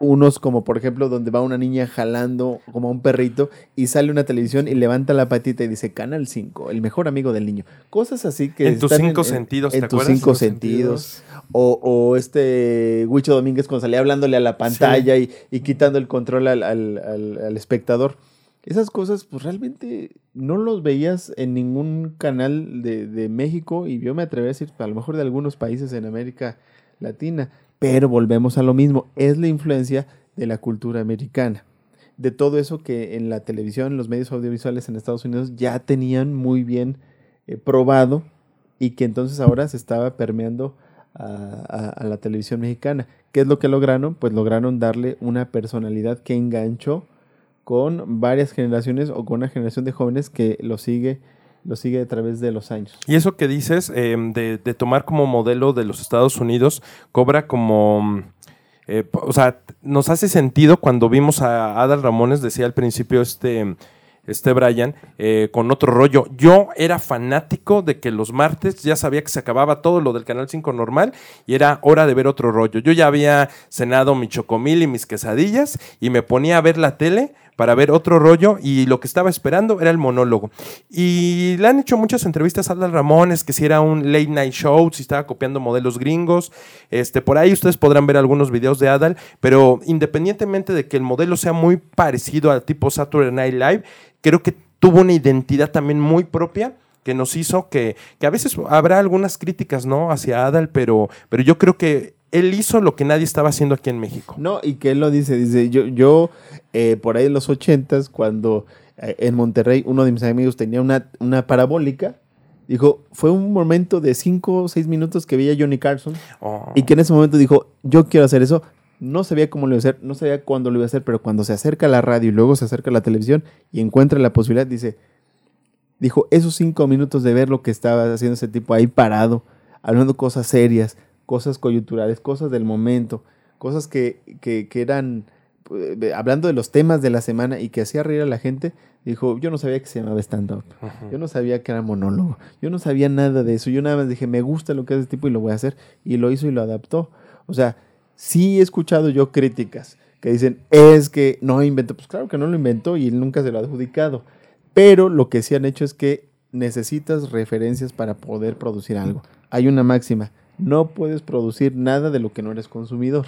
Unos como por ejemplo donde va una niña jalando como a un perrito y sale una televisión y levanta la patita y dice Canal 5, el mejor amigo del niño. Cosas así que... En tus cinco sentidos, En ¿te tus cinco sentidos. O, o este Huicho Domínguez cuando salía hablándole a la pantalla y, y quitando el control al, al- al- al espectador. Esas cosas, pues realmente no los veías en ningún canal de, de México y yo me atrevo a decir, a lo mejor de algunos países en América Latina. Pero volvemos a lo mismo, es la influencia de la cultura americana. De todo eso que en la televisión, en los medios audiovisuales en Estados Unidos ya tenían muy bien eh, probado y que entonces ahora se estaba permeando a, a- a la televisión mexicana. ¿Qué es lo que lograron? Pues lograron darle una personalidad que enganchó con varias generaciones o con una generación de jóvenes que lo sigue, lo sigue a través de los años. Y eso que dices eh, de, de tomar como modelo de los Estados Unidos cobra como... eh, o sea, nos hace sentido cuando vimos a Adal Ramones, decía al principio este, este Brian, eh, con otro rollo. Yo era fanático de que los martes ya sabía que se acababa todo lo del Canal 5 normal y era hora de ver otro rollo. Yo ya había cenado mi chocomil y mis quesadillas y me ponía a ver la tele para ver otro rollo y lo que estaba esperando era el monólogo. Y le han hecho muchas entrevistas a Adal Ramones, que si era un late night show, si estaba copiando modelos gringos. Este, por ahí ustedes podrán ver algunos videos de Adal, pero independientemente de que el modelo sea muy parecido al tipo Saturday Night Live, creo que tuvo una identidad también muy propia que nos hizo que, que a veces habrá algunas críticas, ¿no? Hacia Adal, pero, pero yo creo que él hizo lo que nadie estaba haciendo aquí en México. No, y que él lo dice, dice, yo, yo eh, por ahí en los ochentas, cuando eh, en Monterrey uno de mis amigos tenía una, una parabólica, dijo, fue un momento de cinco o seis minutos que veía a Johnny Carson Oh. y que en ese momento dijo, yo quiero hacer eso. No sabía cómo lo iba a hacer, no sabía cuándo lo iba a hacer, pero cuando se acerca a la radio y luego se acerca a la televisión y encuentra la posibilidad, dice, dijo, esos cinco minutos de ver lo que estaba haciendo ese tipo ahí parado, hablando cosas serias, cosas coyunturales, cosas del momento, cosas que, que, que eran, eh, hablando de los temas de la semana y que hacía reír a la gente, dijo, yo no sabía que se llamaba stand-up, yo no sabía que era monólogo, yo no sabía nada de eso, yo nada más dije, me gusta lo que hace este tipo y lo voy a hacer, y lo hizo y lo adaptó. O sea, sí he escuchado yo críticas que dicen, es que no inventó, pues claro que no lo inventó y él nunca se lo ha adjudicado, pero lo que sí han hecho es que necesitas referencias para poder producir algo. Hay una máxima, no puedes producir nada de lo que no eres consumidor.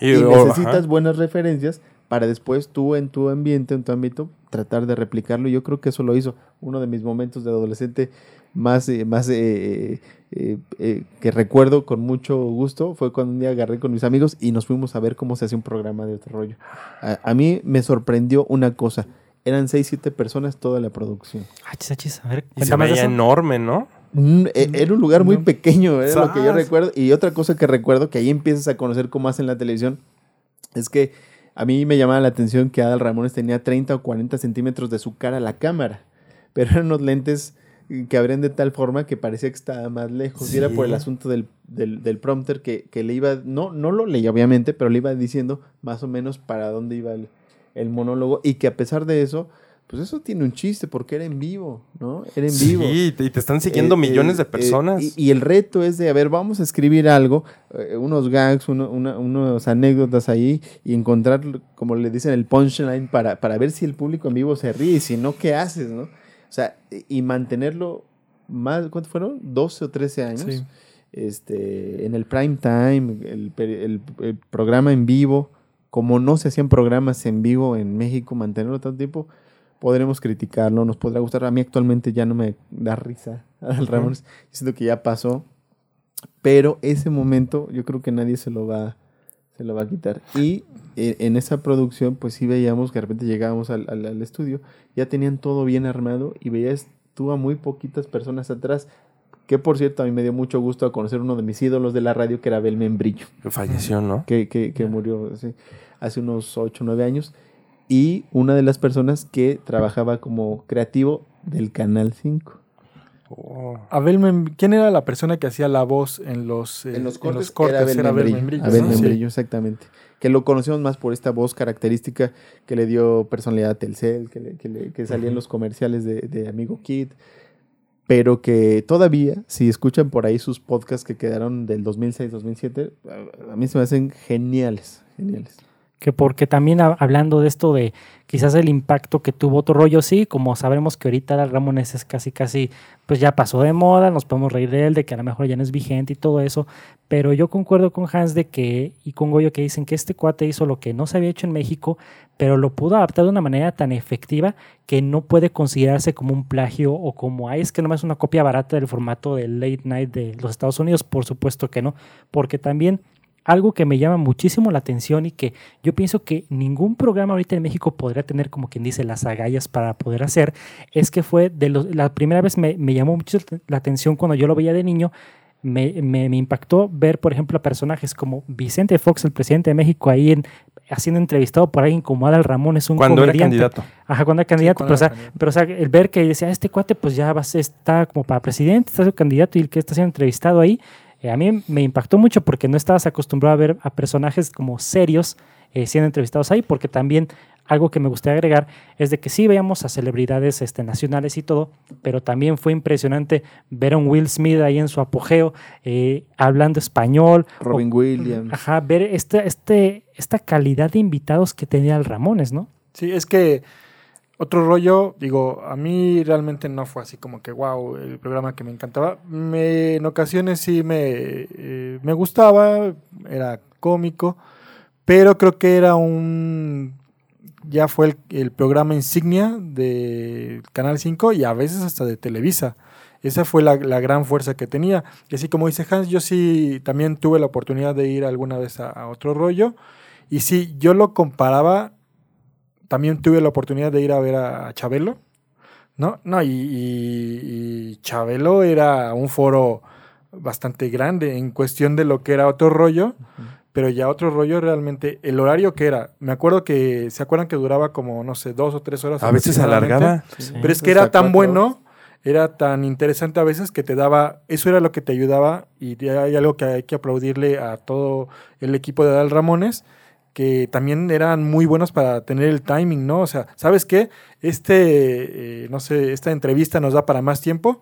Y- Y, necesitas ajá. buenas referencias para después tú en tu ambiente, en tu ámbito, tratar de replicarlo. Yo creo que eso lo hizo. Uno de mis momentos de adolescente más, eh, más eh, eh, eh, que recuerdo con mucho gusto fue cuando un día agarré con mis amigos y nos fuimos a ver cómo se hace un programa de otro rollo. A, a mí me sorprendió una cosa. Eran seis, siete personas toda la producción. Achis, achis, a ver, Y se veía enorme, ¿no? Mm, e- Era un lugar muy pequeño, era lo que yo recuerdo. Y otra cosa que recuerdo, que ahí empiezas a conocer cómo hacen la televisión, es que a mí me llamaba la atención que Adal Ramones tenía 30 o 40 centímetros de su cara a la cámara. Pero eran unos lentes que abrían de tal forma que parecía que estaba más lejos. Y era por el asunto del, del, del prompter que, que le iba, no, no lo leía obviamente, pero le iba diciendo más o menos para dónde iba el, el monólogo. Y que a pesar de eso, pues eso tiene un chiste porque era en vivo, ¿no? Era en vivo. Sí, y te, están siguiendo Eh, millones eh, de personas. eh, y, y el reto es de, a ver, vamos a escribir algo, unos gags, uno- una- unos anécdotas ahí y encontrar, como le dicen, el punchline para, para ver si el público en vivo se ríe y si no, ¿qué haces, no? O sea, y mantenerlo más, ¿cuánto fueron? 12 o 13 años. Sí. Este, en el prime time, el, el- el programa en vivo, como no se hacían programas en vivo en México, mantenerlo tanto tiempo, podremos criticarlo, nos podrá gustar. A mí actualmente ya no me da risa Ujú. Ramones, siento que ya pasó, pero ese momento yo creo que nadie se lo va, se lo va a quitar. Y eh, en esa producción, pues sí veíamos que de repente llegábamos al, al- al estudio, ya tenían todo bien armado y veías tú a muy poquitas personas atrás. Que por cierto, a mí me dio mucho gusto a conocer uno de mis ídolos de la radio, que era Abel Membrillo falleció, ¿no? que, que- que murió sí, hace unos 8 o 9 años, y una de las personas que trabajaba como creativo del Canal 5. Oh. Abel Mem- ¿Quién era la persona que hacía la voz en los, eh, en los cortes, cortes? era Abel Era Abel Membrillo. Membrillo, Abel ¿no? Sí. Membrillo, exactamente. Que lo conocemos más por esta voz característica que le dio personalidad a Telcel, que, le- que le- que salía en los comerciales de, de Amigo Kid. pero que todavía, si escuchan por ahí sus podcasts que quedaron del 2006-2007, a mí se me hacen geniales, geniales. Que porque también ha- hablando de esto de quizás el impacto que tuvo otro rollo, sí, como sabremos que ahorita Adal Ramones es casi, casi, pues ya pasó de moda, nos podemos reír de él, de que a lo mejor ya no es vigente y todo eso, pero yo concuerdo con Hans de que, y con Goyo que dicen que este cuate hizo lo que no se había hecho en México, pero lo pudo adaptar de una manera tan efectiva que no puede considerarse como un plagio o como, es que no es una copia barata del formato del late night de los Estados Unidos, por supuesto que no, porque también algo que me llama muchísimo la atención y que yo pienso que ningún programa ahorita en México podría tener, como quien dice, las agallas para poder hacer, es que fue de los, la primera vez me, me llamó mucho la atención cuando yo lo veía de niño. Me, me- me impactó ver, por ejemplo, a personajes como Vicente Fox, el presidente de México, ahí en, haciendo entrevistado por alguien como Adal Ramón, es un Cuando era candidato. Ajá, cuando era candidato. cuando pero, o sea, era candidato. pero, o sea, el ver que decía, este cuate pues ya va, está como para presidente, está su candidato y el que está siendo entrevistado ahí, eh, a mí me impactó mucho porque no estabas acostumbrado a ver a personajes como serios eh, siendo entrevistados ahí, porque también algo que me gustaría agregar es de que sí veíamos a celebridades este, nacionales y todo, pero también fue impresionante ver a un Will Smith ahí en su apogeo, eh, hablando español. o- Robin Williams. Ajá, ver este, este, esta calidad de invitados que tenía el Ramones, ¿no? Sí, es que otro rollo, digo, a mí realmente no fue así como que, wow, el programa que me encantaba. Me, en ocasiones sí me, eh, me gustaba, era cómico, pero creo que era un... Ya fue el, programa insignia de Canal 5 y a veces hasta de Televisa. Esa fue la, la gran fuerza que tenía. Y así como dice Hans, yo sí también tuve la oportunidad de ir alguna vez a, a otro rollo. Y sí, yo lo comparaba también tuve la oportunidad de ir a ver a, Chabelo, ¿no? No, y, y- y Chabelo era un foro bastante grande en cuestión de lo que era otro rollo, pero ya otro rollo realmente, el horario que era, me acuerdo que, ¿se acuerdan que duraba como, no sé, dos o tres horas? A veces alargaba. Sí. Pero es que era tan bueno, era tan interesante a veces que te daba, eso era lo que te ayudaba y hay algo que hay que aplaudirle a todo el equipo de Adal Ramones, que también eran muy buenos para tener el timing, ¿no? O sea, ¿sabes qué? Este, eh, no sé, esta entrevista nos da para más tiempo,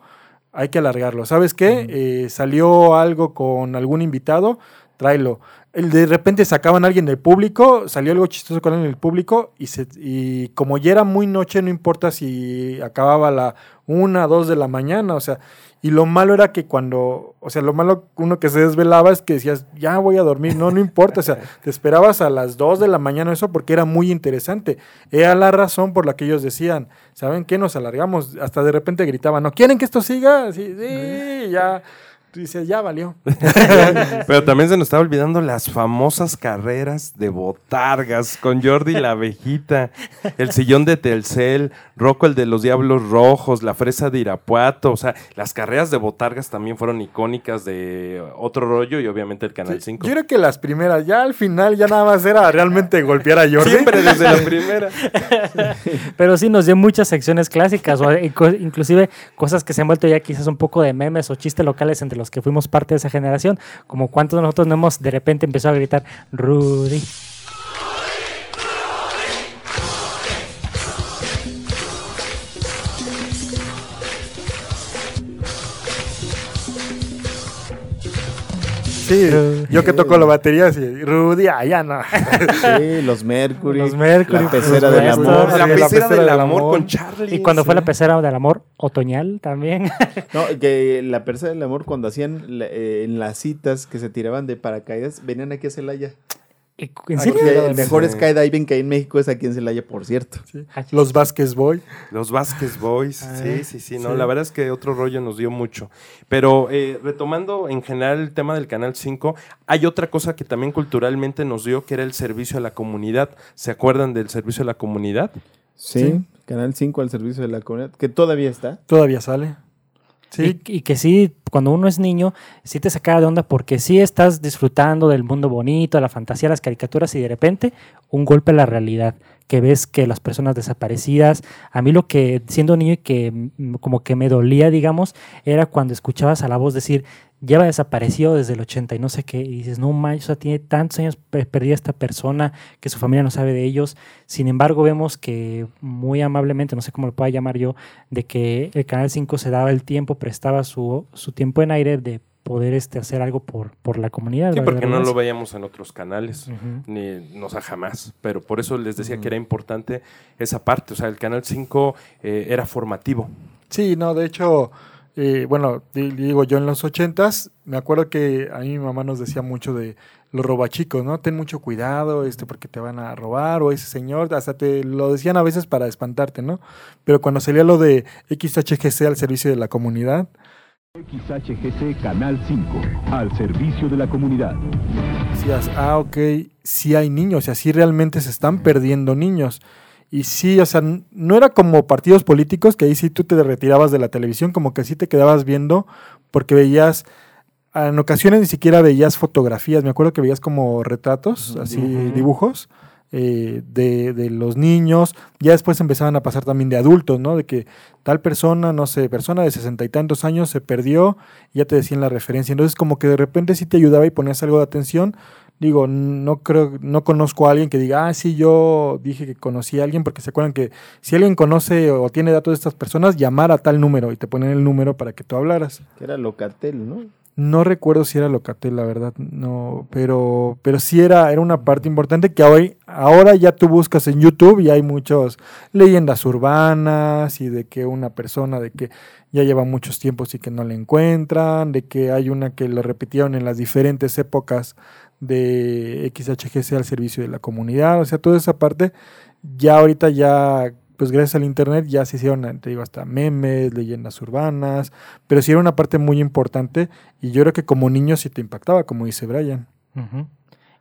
hay que alargarlo. ¿Sabes qué? Eh, salió algo con algún invitado, tráelo. El de repente sacaban a alguien del público, salió algo chistoso con alguien del público y, se, y como ya era muy noche, no importa si acababa a la una, dos de la mañana, o sea, y lo malo era que cuando, o sea, lo malo uno que se desvelaba es que decías, ya voy a dormir, no, no importa, o sea, te esperabas a las dos de la mañana eso porque era muy interesante. Era la razón por la que ellos decían, ¿saben qué? Nos alargamos, hasta de repente gritaban, ¿no quieren que esto siga? Sí, sí, ya. Tú dices, ya valió. Pero también se nos estaba olvidando las famosas carreras de botargas con Jordi la abejita, el sillón de Telcel, Rocco el de los Diablos Rojos, la fresa de Irapuato. O sea, las carreras de botargas también fueron icónicas de otro rollo y obviamente el Canal 5. Yo creo que las primeras, ya al final, ya nada más era realmente golpear a Jordi. Siempre desde la primera. Pero sí nos dio muchas secciones clásicas, o inco- inclusive cosas que se han vuelto ya quizás un poco de memes o chistes locales entre los que fuimos parte de esa generación, como cuántos de nosotros no hemos de repente empezado a gritar Rudy. Sí, yo que toco la batería, sí, Rudy, ya no. Sí, los Mercury. Los Mercury, La pecera del amor. la, sí, la pecera del del amor amor. con Charlie. Y cuando fue la pecera del amor otoñal también. No, que la pecera del amor, cuando hacían eh, en las citas que se tiraban de paracaídas, venían aquí a Celaya. ¿En serio? El mejor Sí. skydiving que hay en México es aquí en Celaya, por cierto. Sí. Los Vázquez Boy. Los Vázquez Boys, Ah, sí, sí, sí, no, sí. la verdad es que otro rollo nos dio mucho. Pero eh, retomando en general el tema del Canal 5, hay otra cosa que también culturalmente nos dio, que era el servicio a la comunidad. ¿Se acuerdan del servicio a la comunidad? Sí, Sí. Canal 5 al servicio de la comunidad, que todavía está. Todavía sale. Y, que sí, cuando uno es niño, sí te sacaba de onda porque sí estás disfrutando del mundo bonito, de la fantasía, las caricaturas y de repente un golpe a la realidad, que ves que las personas desaparecidas, a mí lo que siendo niño y que mm, como que me dolía, digamos, era cuando escuchabas a la voz decir, lleva desaparecido desde el 80 y no sé qué, y dices, no manches, o sea, tiene tantos años pe- perdida esta persona que su familia no sabe de ellos. Sin embargo, vemos que muy amablemente, no sé cómo lo pueda llamar yo, de que el Canal 5 se daba el tiempo, prestaba su, su tiempo en aire de poder este, hacer algo por, por la comunidad. Sí, porque no lo veíamos en otros canales, ni no sé, jamás. Pero por eso les decía que era importante esa parte. O sea, el Canal 5 eh, era formativo. Sí, no, de hecho, eh, bueno, di- digo yo en los ochentas, me acuerdo que a mí mi mamá nos decía mucho de los robachicos, ¿no? Ten mucho cuidado, este, porque te van a robar, o ese señor, hasta te lo decían a veces para espantarte, ¿no? Pero cuando salía lo de XHGC al servicio de la comunidad, XHGC Canal 5, al servicio de la comunidad. decías, ah, ok, sí hay niños, o sea, sí realmente se están perdiendo niños. Y sí, o sea, no era como partidos políticos, que ahí sí tú te retirabas de la televisión, como que sí te quedabas viendo, porque veías, en ocasiones ni siquiera veías fotografías, me acuerdo que veías como retratos, así, dibujos. eh, de, de los niños, ya después empezaban a pasar también de adultos, ¿no? De que tal persona, no sé, persona de sesenta y tantos años se perdió, ya te decían la referencia. Entonces, como que de repente sí te ayudaba y ponías algo de atención. Digo, no creo, no conozco a alguien que diga, ah, sí, yo dije que conocí a alguien, porque se acuerdan que si alguien conoce o tiene datos de estas personas, llamar a tal número y te ponen el número para que tú hablaras. Que era Locatel, ¿no? No recuerdo si era Locatel, la verdad, no, pero, pero sí era, era una parte importante que hoy, ahora ya tú buscas en YouTube y hay muchas leyendas urbanas y de que una persona de que ya lleva muchos tiempos y que no la encuentran, de que hay una que lo repitieron en las diferentes épocas de XHGC al servicio de la comunidad, o sea, toda esa parte ya ahorita ya pues gracias al internet ya se hicieron, te digo, hasta memes, leyendas urbanas, pero sí era una parte muy importante y yo creo que como niño sí te impactaba, como dice Brian.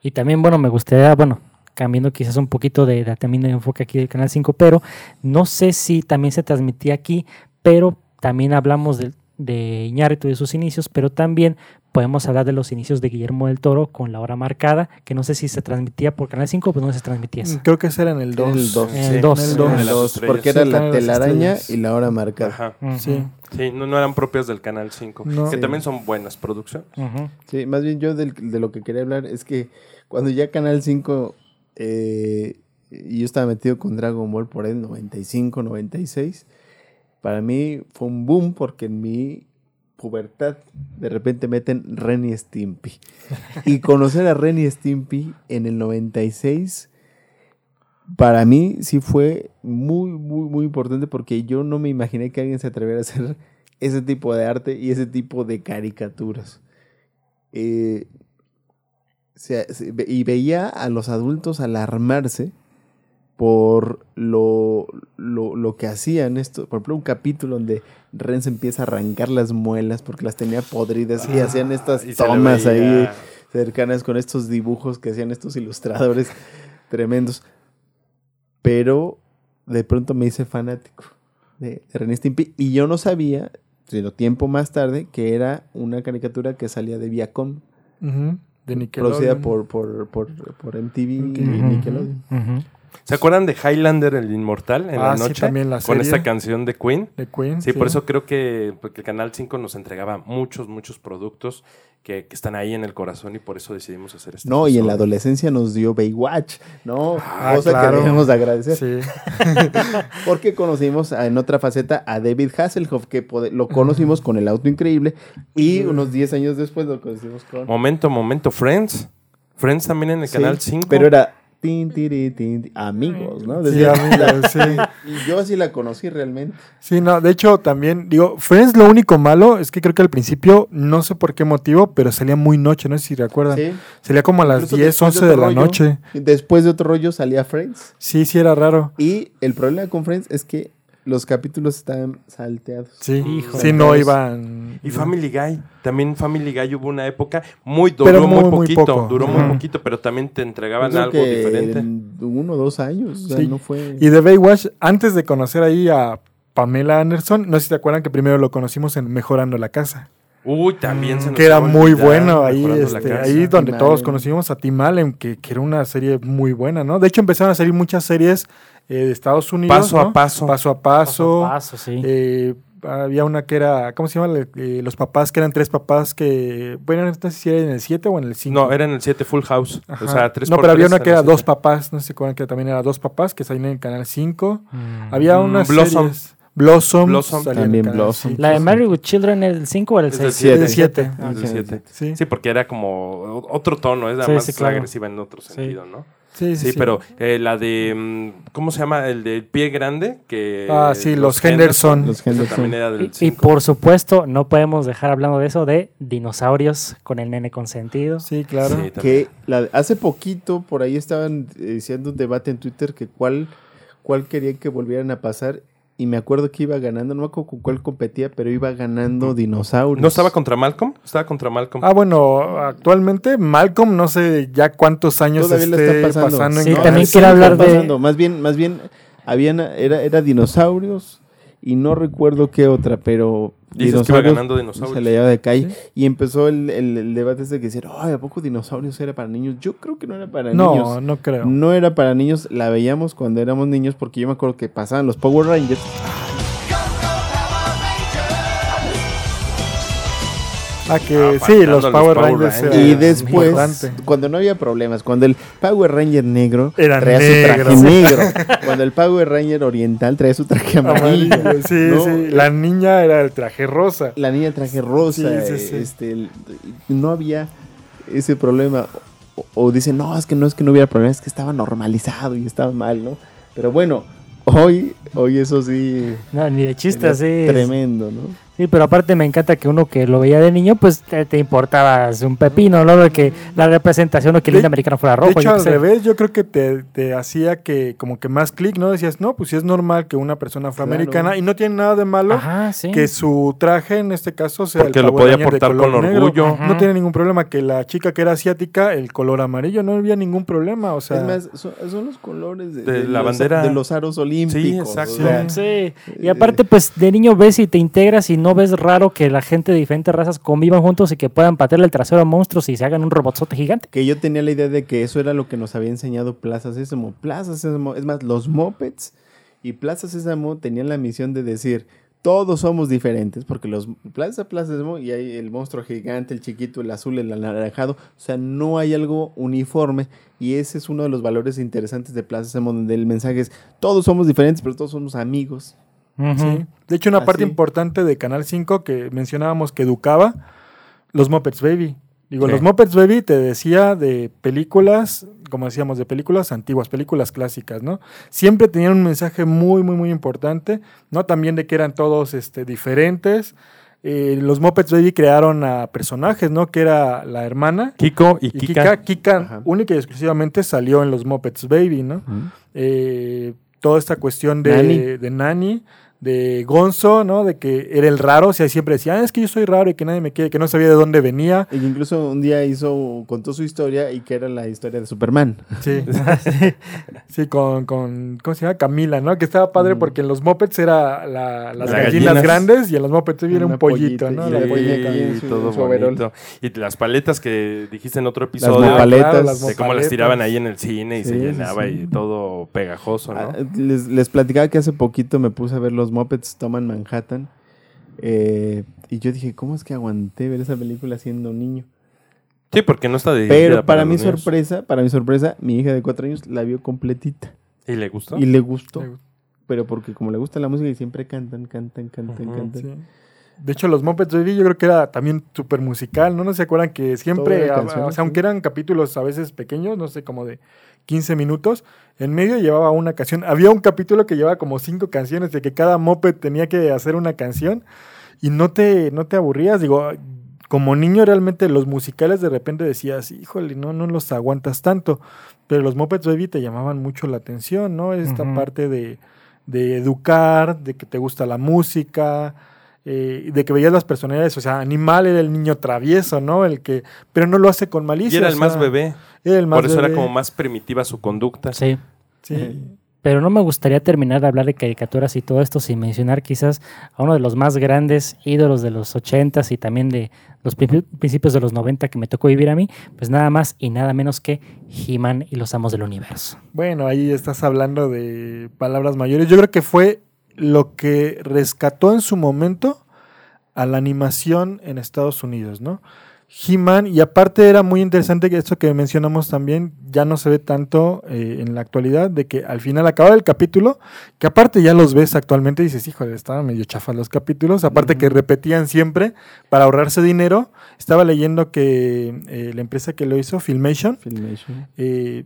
Y también, bueno, me gustaría, bueno, cambiando quizás un poquito de, también de enfoque aquí del Canal 5, pero no sé si también se transmitía aquí, pero también hablamos de, de Iñárritu de sus inicios, pero también podemos hablar de los inicios de Guillermo del Toro con la hora marcada, que no sé si se transmitía por Canal 5 o pues no se transmitía esa. Creo que ese era en el 2. En el dos. En el dos. En el En dos. el las dos, estrellas. porque era Sí, la telaraña y la hora marcada. Ajá. Sí. Sí, no, no eran propias del Canal 5, No. que Sí. también son buenas producciones. Sí, más bien yo del- de lo que quería hablar es que cuando ya Canal 5, eh, y yo estaba metido con Dragon Ball por el 95, 96, para mí fue un boom porque en mi pubertad de repente meten Ren y Stimpy. Y conocer a Ren y Stimpy en el 96, para mí sí fue muy, muy, muy importante porque yo no me imaginé que alguien se atreviera a hacer ese tipo de arte y ese tipo de caricaturas. Eh, y veía a los adultos alarmarse por lo, lo, lo que hacían esto. Por ejemplo, un capítulo donde Ren se empieza a arrancar las muelas porque las tenía podridas y hacían estas Ah, y se le tomas ahí cercanas con estos dibujos que hacían estos ilustradores tremendos. Pero de pronto me hice fanático de, de Ren y Stimpy y yo no sabía, sino tiempo más tarde, que era una caricatura que salía de Viacom, De producida Nickelodeon. por, por, por, por MTV y. Nickelodeon. Ujú. ¿Se acuerdan de Highlander el Inmortal en Ah, la sí, noche? también la con serie. esta canción de Queen. De Queen. Sí, por eso creo que porque el Canal 5 nos entregaba muchos, muchos productos que, que están ahí en el corazón y por eso decidimos hacer este No, y en la adolescencia nos dio Baywatch, ¿no? Ah, Cosa claro. que debemos de agradecer. Sí. Porque conocimos en otra faceta a David Hasselhoff, que lo conocimos con El Auto Increíble, y unos 10 años después lo conocimos con... Momento, momento, Friends. Friends también en el Sí, Canal 5. Pero era... tin, tiri, tin, tin, amigos, ¿no? Sí, amigos, sí. Y yo así la conocí realmente. Sí, no, de hecho también, digo, Friends lo único malo es que creo que al principio, no sé por qué motivo, pero salía muy noche, no sé si recuerdan. Sí. Salía como a las Incluso 10, después 11 de la rollo, noche. Después de otro rollo salía Friends. Sí, sí era raro. Y el problema con Friends es que los capítulos estaban salteados. Sí, Híjole. sí, no iban. Y Family Guy. También Family Guy hubo una época muy duró Pero muy, muy, muy poquito. poco. Duró muy poquito, pero también te entregaban creo algo que diferente. en uno o dos años. O sea, Sí. no fue. Y de Baywatch, antes de conocer ahí a Pamela Anderson, no sé si te acuerdan que primero lo conocimos en Mejorando la Casa. Uy, también se nos que era muy olvidar, bueno ahí, este, ahí donde Tim todos Allen. conocimos a Tim Allen, que, que era una serie muy buena, ¿no? De hecho empezaron a salir muchas series eh, de Estados Unidos. Paso a ¿no? paso. Paso a paso. Paso a paso, sí. eh, había una que era, ¿cómo se llama? Eh, los papás, que eran tres papás que, bueno, no sé si era en el 7 o en el 5. No, era en el 7 Full House. Ajá. O sea, 3 no, por pero había tres una que el era dos 7. papás, no sé cuál que también era dos papás, que salían en el canal 5. Mm. Había Mm, unas Blossom. series. Blossom. Blossom. salía en el También Blossom. 5. ¿La de Married with Children es el 5 o el Es del 6? siete. El 7. Es del Ah, 7. Sí. Sí, porque era como otro tono, es Sí, más sí, claro. agresiva en otro Sí. sentido, ¿no? Sí, Sí, pero eh, la de. mm, ¿Cómo se llama? El del pie grande. Que, Ah, sí, los Henderson. Los Esa Henderson. también era del Y, y 5. por supuesto, no podemos dejar hablando de eso, de dinosaurios con el nene consentido. Sí, claro. Sí. Que la- hace poquito por ahí estaban eh, haciendo un debate en Twitter que cuál, cuál querían que volvieran a pasar. Y me acuerdo que iba ganando, no me acuerdo con cuál competía, pero iba ganando dinosaurios. ¿No estaba contra Malcolm? Estaba contra Malcolm. Ah, bueno, actualmente Malcolm, no sé ya cuántos años Todavía le esté está pasando. pasando. en Sí, también quiero hablar de-. Más bien, más bien, habían, era, era dinosaurios y no recuerdo qué otra, pero Dices que iba ganando dinosaurios. Se le llevaba de calle y empezó el, el- el debate ese que decían, ay, ¿a poco dinosaurios era para niños? Yo creo que no era para No, niños. no creo. No era para niños, la veíamos cuando éramos niños porque yo me acuerdo que pasaban los Power Rangers. Ah, que Ah, sí, los los Power Power Rangers. Rangers. Y después, importante. cuando no había problemas, cuando el Power Ranger negro Era traía negro. su traje negro, cuando el Power Ranger oriental traía su traje amarillo, Amarillo, sí, ¿no? sí. La niña era el traje rosa. la niña traje rosa, Sí, sí, sí. este, el- no había ese problema. O, o dicen, no, es que no es que no hubiera problema, es que estaba normalizado y estaba mal, ¿no? Pero bueno, hoy, hoy eso sí. No, ni de chiste era así. Tremendo, ¿no? Sí, pero aparte me encanta que uno que lo veía de niño, pues te, te importaba un pepino, ¿no? De que la representación o que el De- americano fuera De rojo. hecho, yo qué al sé. revés, yo creo que te, te hacía que como que más clic, ¿no? Decías, no, pues sí es normal que una persona afroamericana, Claro. y no tiene nada de malo Ajá, sí. que su traje, en este caso, sea Porque el lo podía de portar con orgullo. Ajá. No tiene ningún problema que la chica que era asiática, el color amarillo, no había ningún problema, o sea... es más, son, son los colores de, De de la los- bandera. de los aros olímpicos. Exacto. o sea, Sí, y aparte, pues de niño ves y te integras y no ves raro que la gente de diferentes razas convivan juntos y que puedan patearle el trasero a monstruos y se hagan un robotzote gigante. que yo tenía la idea de que eso era lo que nos había enseñado Plaza Sésamo. Plaza Sésamo, es más, los mopeds y Plaza Sésamo tenían la misión de decir, todos somos diferentes, porque los Plaza Plaza Sésamo y hay el monstruo gigante, el chiquito, el azul, el anaranjado, o sea, no hay algo uniforme y ese es uno de los valores interesantes de Plaza Sésamo, donde el mensaje es, todos somos diferentes, pero todos somos amigos. Sí. De hecho, una parte importante de Canal 5 que mencionábamos que educaba, los Muppets Baby. Digo, Sí. los Muppets Baby te decía de películas, como decíamos, de películas antiguas, películas clásicas, ¿no? Siempre tenían un mensaje muy, muy, muy importante, ¿no? También de que eran todos este, diferentes. Eh, los Muppets Baby crearon a personajes, ¿no? Que era la hermana. Kiko y, Y Kika. Kika, única y exclusivamente salió en los Muppets Baby, ¿no? eh, toda esta cuestión de Nani. de Nani, de Gonzo, ¿no? De que era el raro, o sea, siempre decía, "Ah, es que yo soy raro y que nadie me quiere, que no sabía de dónde venía. Y incluso un día hizo, contó su historia y que era la historia de Superman. Sí, sí con, con, ¿cómo se llama? Camila, ¿no? Que estaba padre porque en los Muppets era la- las Las gallinas, gallinas. grandes y en los Muppets Baby era un pollito, pollita, ¿no? y La pollita. su- todo su. Y las paletas que dijiste en otro episodio. mopaletas. Claro, las de cómo las tiraban ahí en el cine y Sí, se llenaba sí. y todo pegajoso, ¿no? Ah, les, les platicaba que hace poquito me puse a ver los Muppets Toman Manhattan. eh, y yo dije, ¿cómo es que aguanté ver esa película siendo niño? Sí, porque no está dirigida Pero para mi los niños. sorpresa, para mi sorpresa, mi hija de cuatro años la vio completita. ¿Y le gustó? Y le gustó. Le gustó. Pero porque como le gusta la música y siempre cantan, cantan, cantan, cantan. Sí. De hecho, los Muppets Baby yo creo que era también súper musical, ¿no? ¿No se acuerdan que siempre, era a- canción, o sea, aunque eran capítulos a veces pequeños, no sé, como de 15 minutos, en medio llevaba una canción. Había un capítulo que llevaba como cinco canciones, de que cada Muppet tenía que hacer una canción y no te, no te aburrías. Digo, como niño realmente los musicales de repente decías, híjole, no, no los aguantas tanto. Pero los Muppets Baby te llamaban mucho la atención, ¿no? Esta parte de, de educar, de que te gusta la música, eh, de que veías las personalidades. O sea, Animal era el niño travieso, ¿no? El que, pero no lo hace con Y malicia. era o el más sea, bebé. Era el más Por eso era como más primitiva su conducta. Sí. Sí. Pero no me gustaría terminar de hablar de caricaturas y todo esto sin mencionar quizás a uno de los más grandes ídolos de los 80s y también de los pri- principios de los 90 que me tocó vivir a mí, pues nada más y nada menos que He-Man y los Amos del Universo. Bueno, ahí estás hablando de palabras mayores. Yo creo que fue lo que rescató en su momento a la animación en Estados Unidos, ¿no? He-Man, y aparte era muy interesante que esto que mencionamos también, ya no se ve tanto eh, en la actualidad, de que al final acaba el capítulo, que aparte ya los ves actualmente y dices, híjole, estaban medio chafas los capítulos, aparte que repetían siempre para ahorrarse dinero. Estaba leyendo que eh, la empresa que lo hizo, Filmation, eh,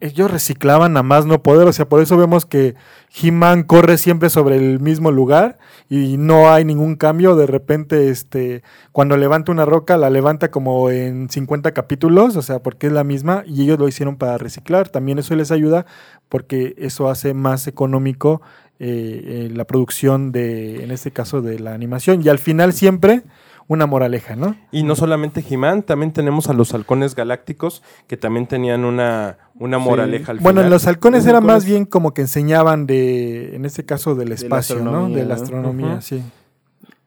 ellos reciclaban a más no poder, o sea, por eso vemos que He-Man corre siempre sobre el mismo lugar y no hay ningún cambio. De repente, este, cuando levanta una roca, la levanta como en 50 capítulos, o sea, porque es la misma y ellos lo hicieron para reciclar. También eso les ayuda porque eso hace más económico eh, eh, la producción de, en este caso, de la animación. Y al final siempre una moraleja, ¿no? Y no solamente He-Man, también tenemos a los halcones galácticos que también tenían una, una moraleja al Bueno, final. los halcones eran más bien como que enseñaban de, en este caso, del espacio, ¿no? De la ¿no? astronomía, sí.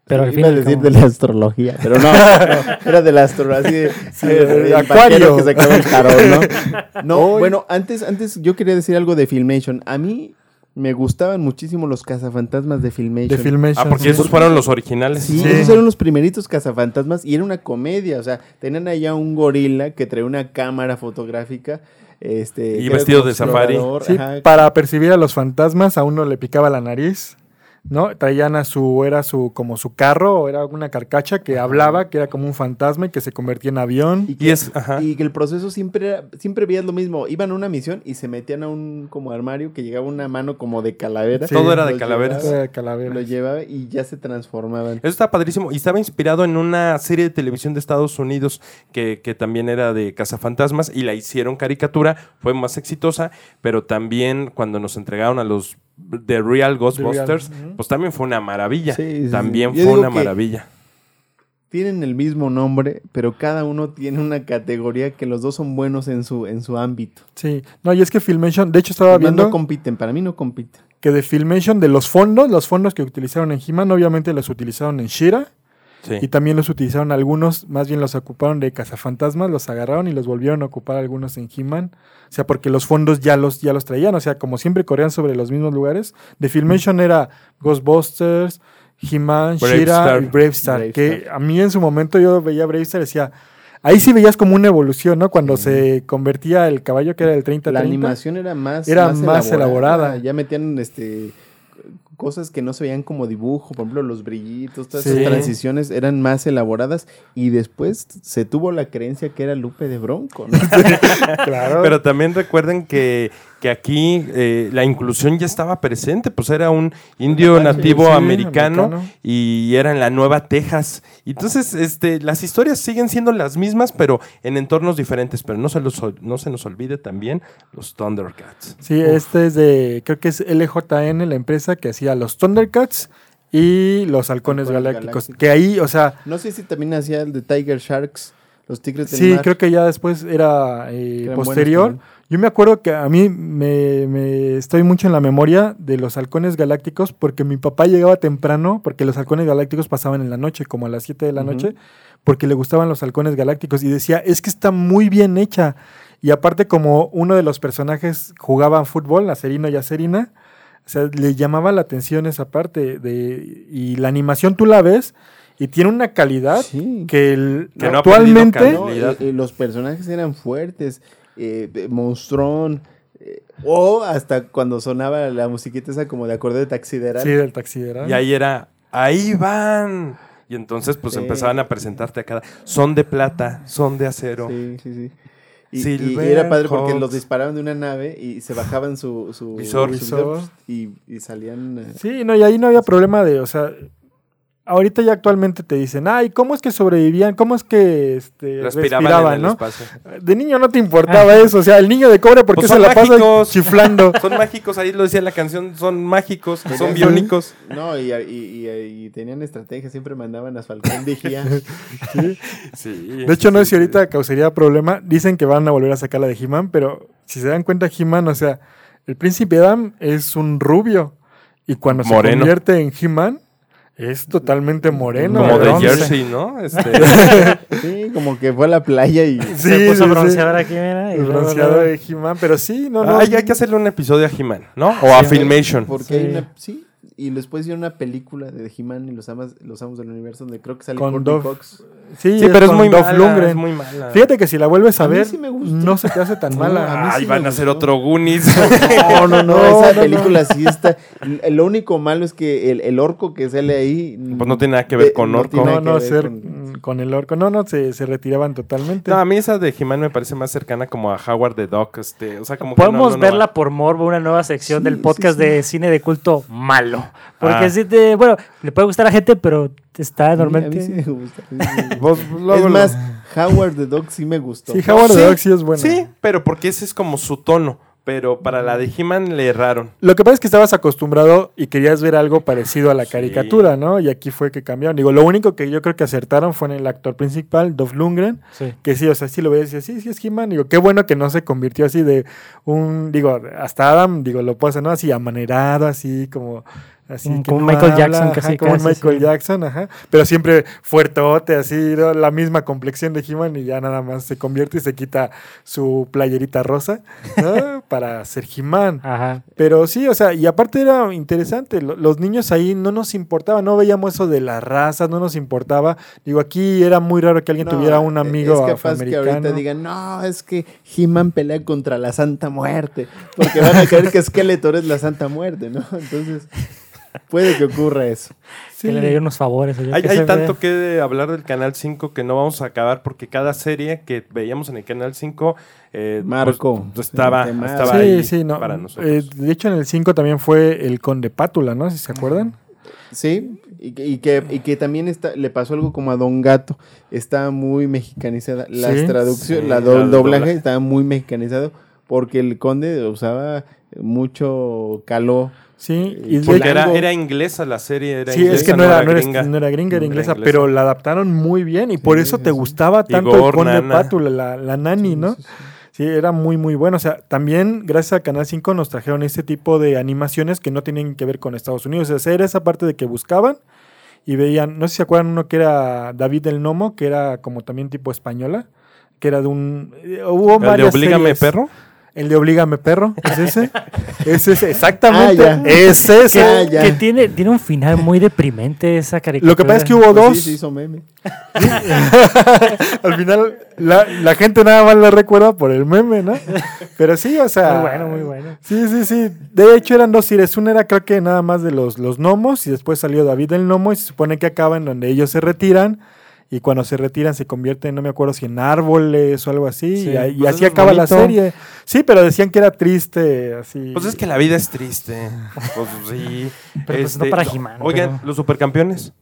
Pero al Iba a decir de la astrología, pero no, no, era de la astrología, así de, Sí, el acuario. que sacaba el tarot, ¿no? No, bueno, antes, antes yo quería decir algo de Filmation. A mí me gustaban muchísimo los cazafantasmas de Filmation. De Filmation. Ah, porque sí. esos fueron los originales. Sí, Sí. esos eran los primeritos cazafantasmas y era una comedia, o sea, tenían allá un gorila que traía una cámara fotográfica, este, Y que era vestido como de safari. Sí, para percibir a los fantasmas, a uno le picaba la nariz, ¿no? Traían a su, era su, como su carro, o era una carcacha que hablaba, que era como un fantasma y que se convertía en avión. Y Y que, es, ajá. y que el proceso siempre era- siempre veías lo mismo. Iban a una misión y se metían a un como armario que llegaba una mano como de calavera. Sí. Todo era de calaveras. llevaba, de calavera. Lo llevaba y ya se transformaban. Eso está padrísimo. Y estaba inspirado en una serie de televisión de Estados Unidos que, que también era de cazafantasmas y la hicieron caricatura. Fue más exitosa, pero también cuando nos entregaron a los The Real Ghostbusters, pues también fue una maravilla. Sí, sí, también sí. Fue una maravilla. Tienen el mismo nombre, pero cada uno tiene una categoría que los dos son buenos en su, en su ámbito. Sí, no, y es que Filmation, de hecho estaba Además, viendo no compiten, para mí no compiten. que de Filmation, de los fondos, los fondos que utilizaron en He-Man, obviamente los utilizaron en Shira. Sí. Y también los utilizaron algunos, más bien los ocuparon de cazafantasmas, los agarraron y los volvieron a ocupar algunos en He-Man. O sea, porque los fondos ya los, ya los traían. O sea, como siempre corrían sobre los mismos lugares. De Filmation era Ghostbusters, He-Man, Star. y Brave Star. Brave que Star. a mí en su momento yo veía Brave Star y decía. Ahí sí veías como una evolución, ¿no? Cuando se convertía el caballo que era el 30 La 30. animación era más, Era más elaborada. Ya metían este cosas que no se veían como dibujo, por ejemplo, los brillitos, todas Sí. esas transiciones eran más elaboradas y después se tuvo la creencia que era Lupe de Bronco. ¿no? Claro. Pero también recuerden que, que aquí eh, la inclusión ya estaba presente, pues era un indio Sí, nativo sí, americano, americano. y era en la Nueva Texas. Entonces, este, las historias siguen siendo las mismas, pero en entornos diferentes. Pero no se, los no se nos olvide también los Thundercats. Sí, este es de, creo que es LJN, la empresa que hacía los Thundercats y los Halcones Galácticos. Galácticos. Que ahí, o sea, No sé si también hacía el de Tiger Sharks, los Tigres del sí, Mar. creo que ya después era eh, posterior. Yo me acuerdo que a mí me, me estoy mucho en la memoria de los Halcones Galácticos porque mi papá llegaba temprano, porque los Halcones Galácticos pasaban en la noche, como a las 7 de la noche, porque le gustaban los Halcones Galácticos y decía, es que está muy bien hecha. Y aparte como uno de los personajes jugaba fútbol, Acerino y Acerina, o sea, le llamaba la atención esa parte de y la animación tú la ves y tiene una calidad Sí. que, el- Que actualmente No, calidad. los personajes eran fuertes, eh, monstrón, eh, o hasta cuando sonaba la musiquita esa como de acorde de taxideral. sí del taxiderán. Y ahí era, ahí van. Y entonces, pues empezaban a presentarte a cada. Son de plata, son de acero. Sí, sí, sí. Y, y- Silver y era padre porque los disparaban de una nave y se bajaban su, su Visor. su Visor. y, y salían. eh, Sí, no, y ahí no había problema de, o sea, ahorita ya actualmente te dicen, ay, ¿cómo es que sobrevivían? ¿Cómo es que este, Respiraban, respiraban, en el no? espacio. De niño no te importaba eso, o sea, el niño de cobre, ¿por qué Pues se son la pasa mágicos. chiflando? Son mágicos, ahí lo decía la canción, son mágicos, son biónicos. No, y, y- y- y tenían estrategia, siempre mandaban a Falcón Vigía. Sí. De hecho, no sí, sé si ahorita causaría problema. Dicen que van a volver a sacar la de He-Man, pero si se dan cuenta, He-Man, o sea, el príncipe Adam es un rubio. Y cuando se convierte en He-Man, es totalmente moreno. Como de. Jersey, ¿no? Este, sí, como que fue a la playa y. Sí, Se puso sí, sí. bronceador aquí, mira. y El luego, bronceado luego- de He-Man, pero sí, no, no. Ay, hay que hacerle un episodio a He-Man, ¿no? O a Sí, Filmation. Porque Sí. hay una. Sí, y después hicieron una película de He-Man y los, amas, los amos del universo donde creo que sale Con Courtney Dove- Cox. Sí, Sí, pero es muy mala, Lundgren. es muy mala. Fíjate que si la vuelves a, ver, sí no se te hace tan mala. a mí Ay, sí van a hacer otro Goonies. No, no, no, No, esa no, no. película sí está. Lo único malo es que el, el orco que sale ahí. Pues no tiene nada que ver de- con orco. No, no, ser con- con... el orco. No, no, se, se retiraban totalmente. No, a mí esa de He-Man me parece más cercana como a Howard the Duck. Este, o sea, como que no- Podemos no verla por morbo, una nueva sección Sí, del sí, podcast sí. de cine de culto malo. Porque Ah. sí te, bueno, le puede gustar a gente, pero está a mí normalmente. sí me gusta. a mí sí me gusta. Vos- luego es más, Howard the Dog sí me gustó. Sí, Howard the Sí, Duck sí es bueno. Sí, pero porque ese es como su tono. Pero para la de He-Man le erraron. Lo que pasa es que estabas acostumbrado y querías ver algo parecido a la Sí. caricatura, ¿no? Y aquí fue que cambiaron. Digo, lo único que yo creo que acertaron fue en el actor principal, Dolph Lundgren, Sí. que sí, o sea, sí lo veías y decía, sí, sí es He-Man. Digo, qué bueno que no se convirtió así de un, digo, hasta Adam, digo, lo puedo hacer, ¿no? Así amanerado, así como... Así que como no Michael habla, Jackson, ajá, casi, como casi, Michael sí. Jackson, ajá. Pero siempre fuertote, así, ¿no? la misma complexión de He-Man y ya nada más se convierte y se quita su playerita rosa ¿no? para ser He-Man. Ajá. Pero sí, o sea, y aparte era interesante, lo- los niños ahí no nos importaba, no veíamos eso de las razas, no nos importaba. Digo, aquí era muy raro que alguien No, tuviera un es amigo capaz que afroamericano. ahorita digan, no, es que He-Man pelea contra la Santa Muerte. Porque van a creer que Skeletor es la Santa Muerte, ¿no? Entonces, puede que ocurra eso. Sí. Que le dé unos favores. yo Hay, tanto que hablar del Canal 5 que no vamos a acabar porque cada serie que veíamos en el Canal 5 eh, Marco, pues, estaba, estaba Sí, ahí sí, no. para nosotros. Eh, de hecho, en el 5 también fue el Conde Pátula, ¿no? Si se acuerdan. Sí, y, que- y que, y que también está, le pasó algo como a Don Gato. Está muy mexicanizada. Las Sí. traducciones, Sí, la do- la- doblaje doblaje. estaba muy mexicanizado porque el conde usaba mucho caló. Sí, y porque era, era inglesa la serie, era Sí, inglesa, es que no era, no era- gringa. no era gringa, era inglesa, inglesa. pero la adaptaron muy bien y por eso sí, te gustaba tanto Igor, el Conde. Pátula, la, la nani, ¿no? Sí, era muy, muy bueno. O sea, también gracias a Canal 5 nos trajeron este tipo de animaciones que no tienen que ver con Estados Unidos. O sea, era esa parte de que buscaban y veían, no sé si se acuerdan uno que era David el Nomo, que era como también tipo española, que era de un... eh, Hubo ¿El de varias Oblígame series. Perro? El de Oblígame Perro, ¿es ese? es ese, exactamente. Ah, ya. es ese. Ah, ya. Que tiene, tiene un final muy deprimente esa caricatura. Lo que pasa es que hubo Pues dos. sí, se hizo meme. Al final, la, la gente nada más la recuerda por el meme, ¿no? Pero sí, o sea. Muy bueno, muy bueno. Sí, sí, sí. De hecho, eran dos series. Una era, creo que nada más de los, los gnomos, y después salió David el Gnomo, y se supone que acaba en donde ellos se retiran. Y cuando se retiran se convierten, no me acuerdo si en árboles o algo así. Sí, y, pues así eso es acaba la serie. Sí, pero decían que era triste, así. Pues es que la vida es triste. Pues sí. Pero pues no para He-Man, Oigan, pero- los supercampeones.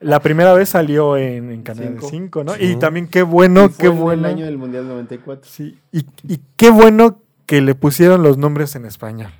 La primera vez salió en, en Canal Cinco. 5, ¿no? Sí. Y también qué bueno, fue qué en bueno. el año del Mundial 94. Sí, y, y qué bueno que le pusieron los nombres en español.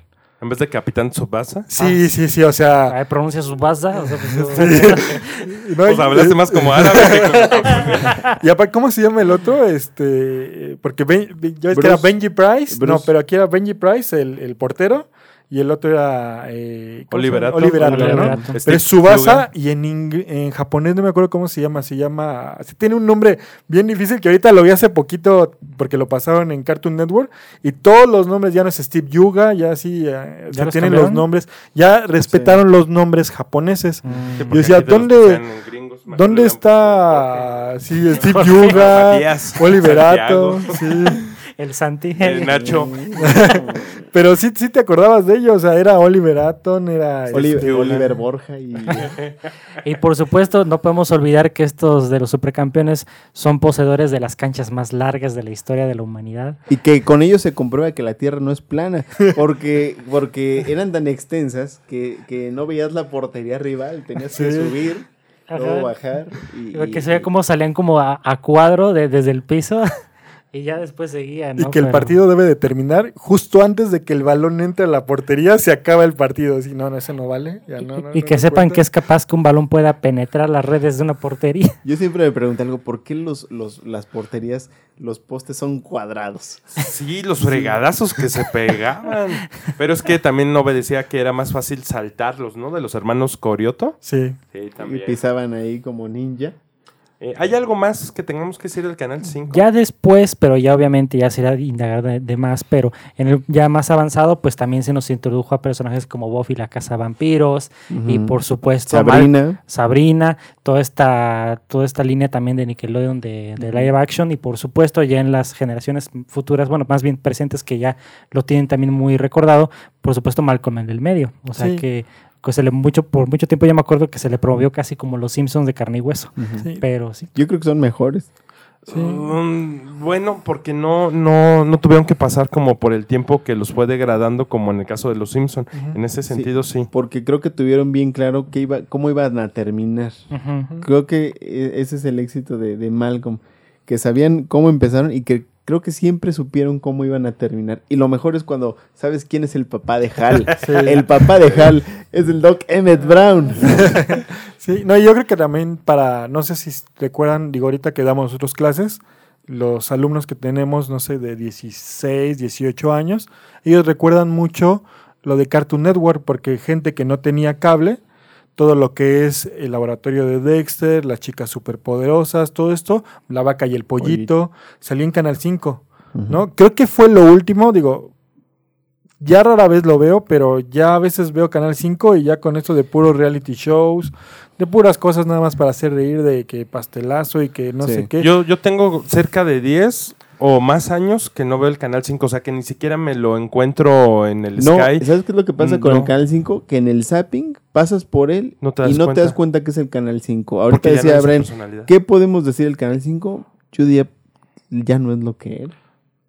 En vez de Capitán Tsubasa. Sí, sí, sí, o sea... Ay, pronuncia su baza. O sea, pues, no, Pues hablaste más como árabe que como... Y aparte, ¿cómo se llama el otro? Este, porque Ben- Ben- ves que era. Benji Price, no, pero aquí era Benji Price, el, el portero, y el otro era eh, ¿cómo se? Oliverato. Oliverato, ¿no? Oliverato. Pero es Subasa y en, ing- en japonés no me acuerdo cómo se llama, se llama, sí, tiene un nombre bien difícil que ahorita lo vi hace poquito porque lo pasaron en Cartoon Network y todos los nombres ya no es Steve Yuga, ya así, o sea, los tienen los nombres, ya respetaron los nombres japoneses. mm, Sí, Yo decía, ¿dónde, gringos, ¿dónde está sí, Steve Yuga, Oliverato? Santiago. Sí. El Santi. El Nacho. Pero sí, sí te acordabas de ellos, o sea, era Oliver Aton, era... Oliver, este, Oliver Borja y Y por supuesto, no podemos olvidar que estos de los supercampeones son poseedores de las canchas más largas de la historia de la humanidad. Y que con ello se comprueba que la Tierra no es plana, porque, porque eran tan extensas que, que no veías la portería rival, tenías que Sí. subir, luego Ajá. bajar. Y, Que se veía cómo salían como a, a cuadro de- desde el piso y ya después seguían. Y ¿no? que el Pero- partido debe de terminar justo antes de que el balón entre a la portería, se acaba el partido. Si no, no, ese no vale. ya no, no, y no, que sepan cuenta. que es capaz que un balón pueda penetrar las redes de una portería. Yo siempre me pregunté algo, ¿por qué los, los, las porterías, los postes son cuadrados? Sí, los fregadazos que se pegaban. Pero es que también no obedecía que era más fácil saltarlos, ¿no? De los hermanos Corioto. Sí. Sí, Y también. pisaban ahí como ninja. Eh, ¿Hay algo más que tengamos que decir del Canal 5? Ya después, pero ya obviamente ya será indagar de, de más, pero en el ya más avanzado, pues también se nos introdujo a personajes como Buffy la Casa de Vampiros y por supuesto Sabrina. Mal- Sabrina, toda esta, toda esta línea también de Nickelodeon de, de live action y por supuesto ya en las generaciones futuras, bueno, más bien presentes que ya lo tienen también muy recordado, por supuesto Malcolm en el medio, o sea Sí. que que se le mucho por mucho tiempo ya me acuerdo que se le promovió casi como los Simpsons de carne y hueso, Sí. pero sí. Yo creo que son mejores. Bueno, porque no, no, no tuvieron que pasar como por el tiempo que los fue degradando, como en el caso de los Simpson. En ese sentido, sí. Porque creo que tuvieron bien claro que iba, cómo iban a terminar. Creo que eh, ese es el éxito de, de Malcolm. Que sabían cómo empezaron y que creo que siempre supieron cómo iban a terminar. Y lo mejor es cuando sabes quién es el papá de Hal. Sí. El papá de Hal es el Doc Emmett Brown. Sí, no, yo creo que también para, no sé si recuerdan, digo, ahorita que damos nosotros clases, los alumnos que tenemos, no sé, de 16, 18 años, ellos recuerdan mucho lo de Cartoon Network, porque gente que no tenía cable, todo lo que es el laboratorio de Dexter, las chicas superpoderosas, todo esto, la vaca y el pollito, salía en Canal 5, ¿no? Creo que fue lo último, digo, ya rara vez lo veo, pero ya a veces veo Canal 5 y ya con esto de puros reality shows, de puras cosas nada más para hacer reír de que pastelazo y que no Sí. sé qué. Yo, yo tengo cerca de 10 o más años que no veo el Canal 5, o sea que ni siquiera me lo encuentro en el No, Sky. ¿sabes qué es lo que pasa con No. el Canal 5? Que en el zapping pasas por él No y no cuenta. te das cuenta que es el Canal 5. Ahorita decía personalidad. ¿qué podemos decir del Canal 5? Yo diría, ya no es lo que era.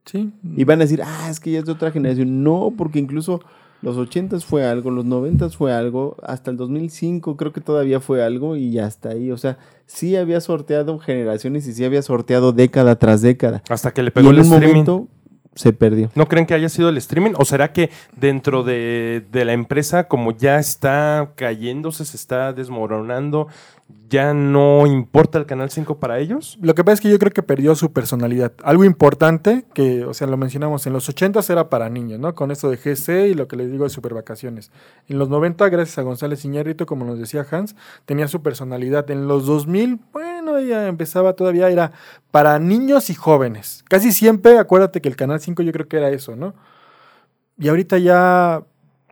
Sí. Y van a decir, ah, es que ya es de otra generación. No, porque incluso los 80s fue algo, los 90s fue algo, hasta el 2005 creo que todavía fue algo y ya está ahí. O sea, sí había sorteado generaciones y sí había sorteado década tras década. Hasta que le Y pegó en el un streaming. momento se perdió. ¿No creen que haya sido el streaming? ¿O será que dentro de, de la empresa, como ya está cayéndose, se está desmoronando, ya no importa el Canal 5 para ellos? Lo que pasa es que yo creo que perdió su personalidad. Algo importante que, o sea, lo mencionamos, en los 80 era para niños, ¿no? Con esto de GC y lo que les digo de supervacaciones. En los 90, gracias a González Iñárritu, como nos decía Hans, tenía su personalidad. En los 2000, bueno, ya empezaba todavía, era para niños y jóvenes. Casi siempre, acuérdate que el Canal 5 yo creo que era eso, ¿no? Y ahorita ya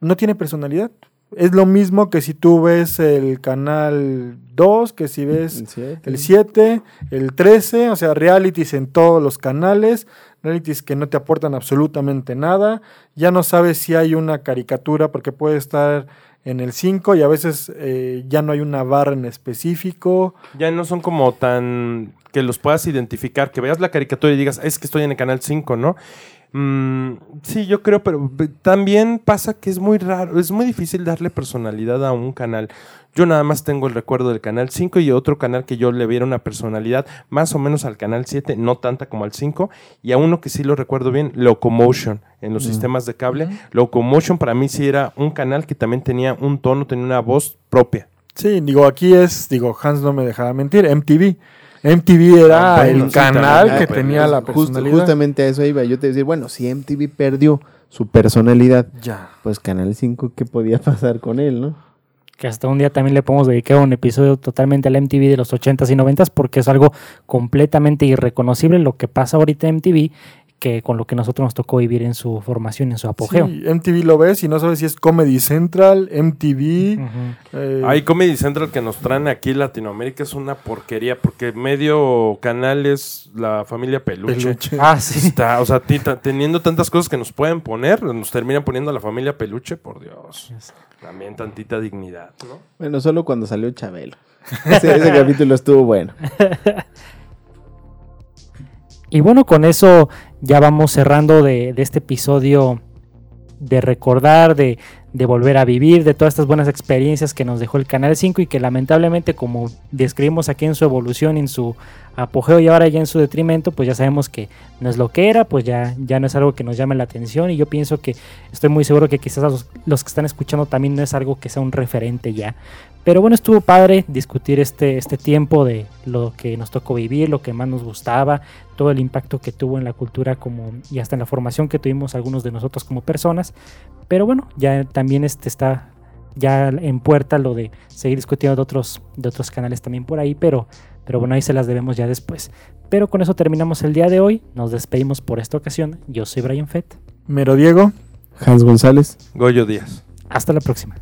no tiene personalidad. Es lo mismo que si tú ves el canal 2, que si ves El siete. el 7, el 13, o sea, realities en todos los canales, realities que no te aportan absolutamente nada. Ya no sabes si hay una caricatura porque puede estar en el 5 y a veces eh, ya no hay una barra en específico. Ya no son como tan que los puedas identificar, que veas la caricatura y digas, es que estoy en el Canal 5, ¿no? Mm, sí, yo creo, pero también pasa que es muy raro, es muy difícil darle personalidad a un canal. Yo nada más tengo el recuerdo del Canal 5 y otro canal que yo le viera una personalidad más o menos al Canal 7, no tanta como al 5, y a uno que sí lo recuerdo bien, Locomotion, en los sistemas de cable. Locomotion para mí sí era un canal que también tenía un tono, tenía una voz propia. Sí, digo, aquí es, digo, Hans no me dejaba mentir, MTV. MTV era Ah, bueno, el sí, canal también. que Ah, pues, tenía la personalidad. justamente a eso iba. Yo te decía, bueno, si MTV perdió su personalidad, Ya. pues Canal 5, ¿qué podía pasar con él, no? que hasta un día también le podemos dedicar un episodio totalmente al MTV de los 80s y 90s porque es algo completamente irreconocible lo que pasa ahorita en MTV que con lo que nosotros nos tocó vivir en su formación, en su apogeo. Sí, MTV lo ves y no sabes si es Comedy Central, MTV. Ujú. eh, Hay Comedy Central que nos traen aquí Latinoamérica es una porquería porque medio canal es la familia Peluche. Peluche. Ah, sí. Está, o sea, teniendo tantas cosas que nos pueden poner, nos terminan poniendo a la familia Peluche, por Dios. También tantita dignidad, ¿no? Bueno, solo cuando salió Chabelo. Ese, ese capítulo estuvo bueno. Y bueno, con eso ya vamos cerrando de, este episodio de recordar, de, volver a vivir, de todas estas buenas experiencias que nos dejó el Canal 5 y que lamentablemente como describimos aquí en su evolución, en su apogeo y ahora ya en su detrimento, pues ya sabemos que no es lo que era, pues ya, ya no es algo que nos llame la atención y yo pienso que estoy muy seguro que quizás los que están escuchando también no es algo que sea un referente ya. Pero bueno, estuvo padre discutir este, este tiempo de lo que nos tocó vivir, lo que más nos gustaba, todo el impacto que tuvo en la cultura como, y hasta en la formación que tuvimos algunos de nosotros como personas. Pero bueno, ya también este está ya en puerta lo de seguir discutiendo de otros, de otros canales también por ahí, pero Pero bueno, ahí se las debemos ya después. Pero con eso terminamos el día de hoy. Nos despedimos por esta ocasión. Yo soy Brian Fett. Mero Diego. Hans González. Goyo Díaz. Hasta la próxima.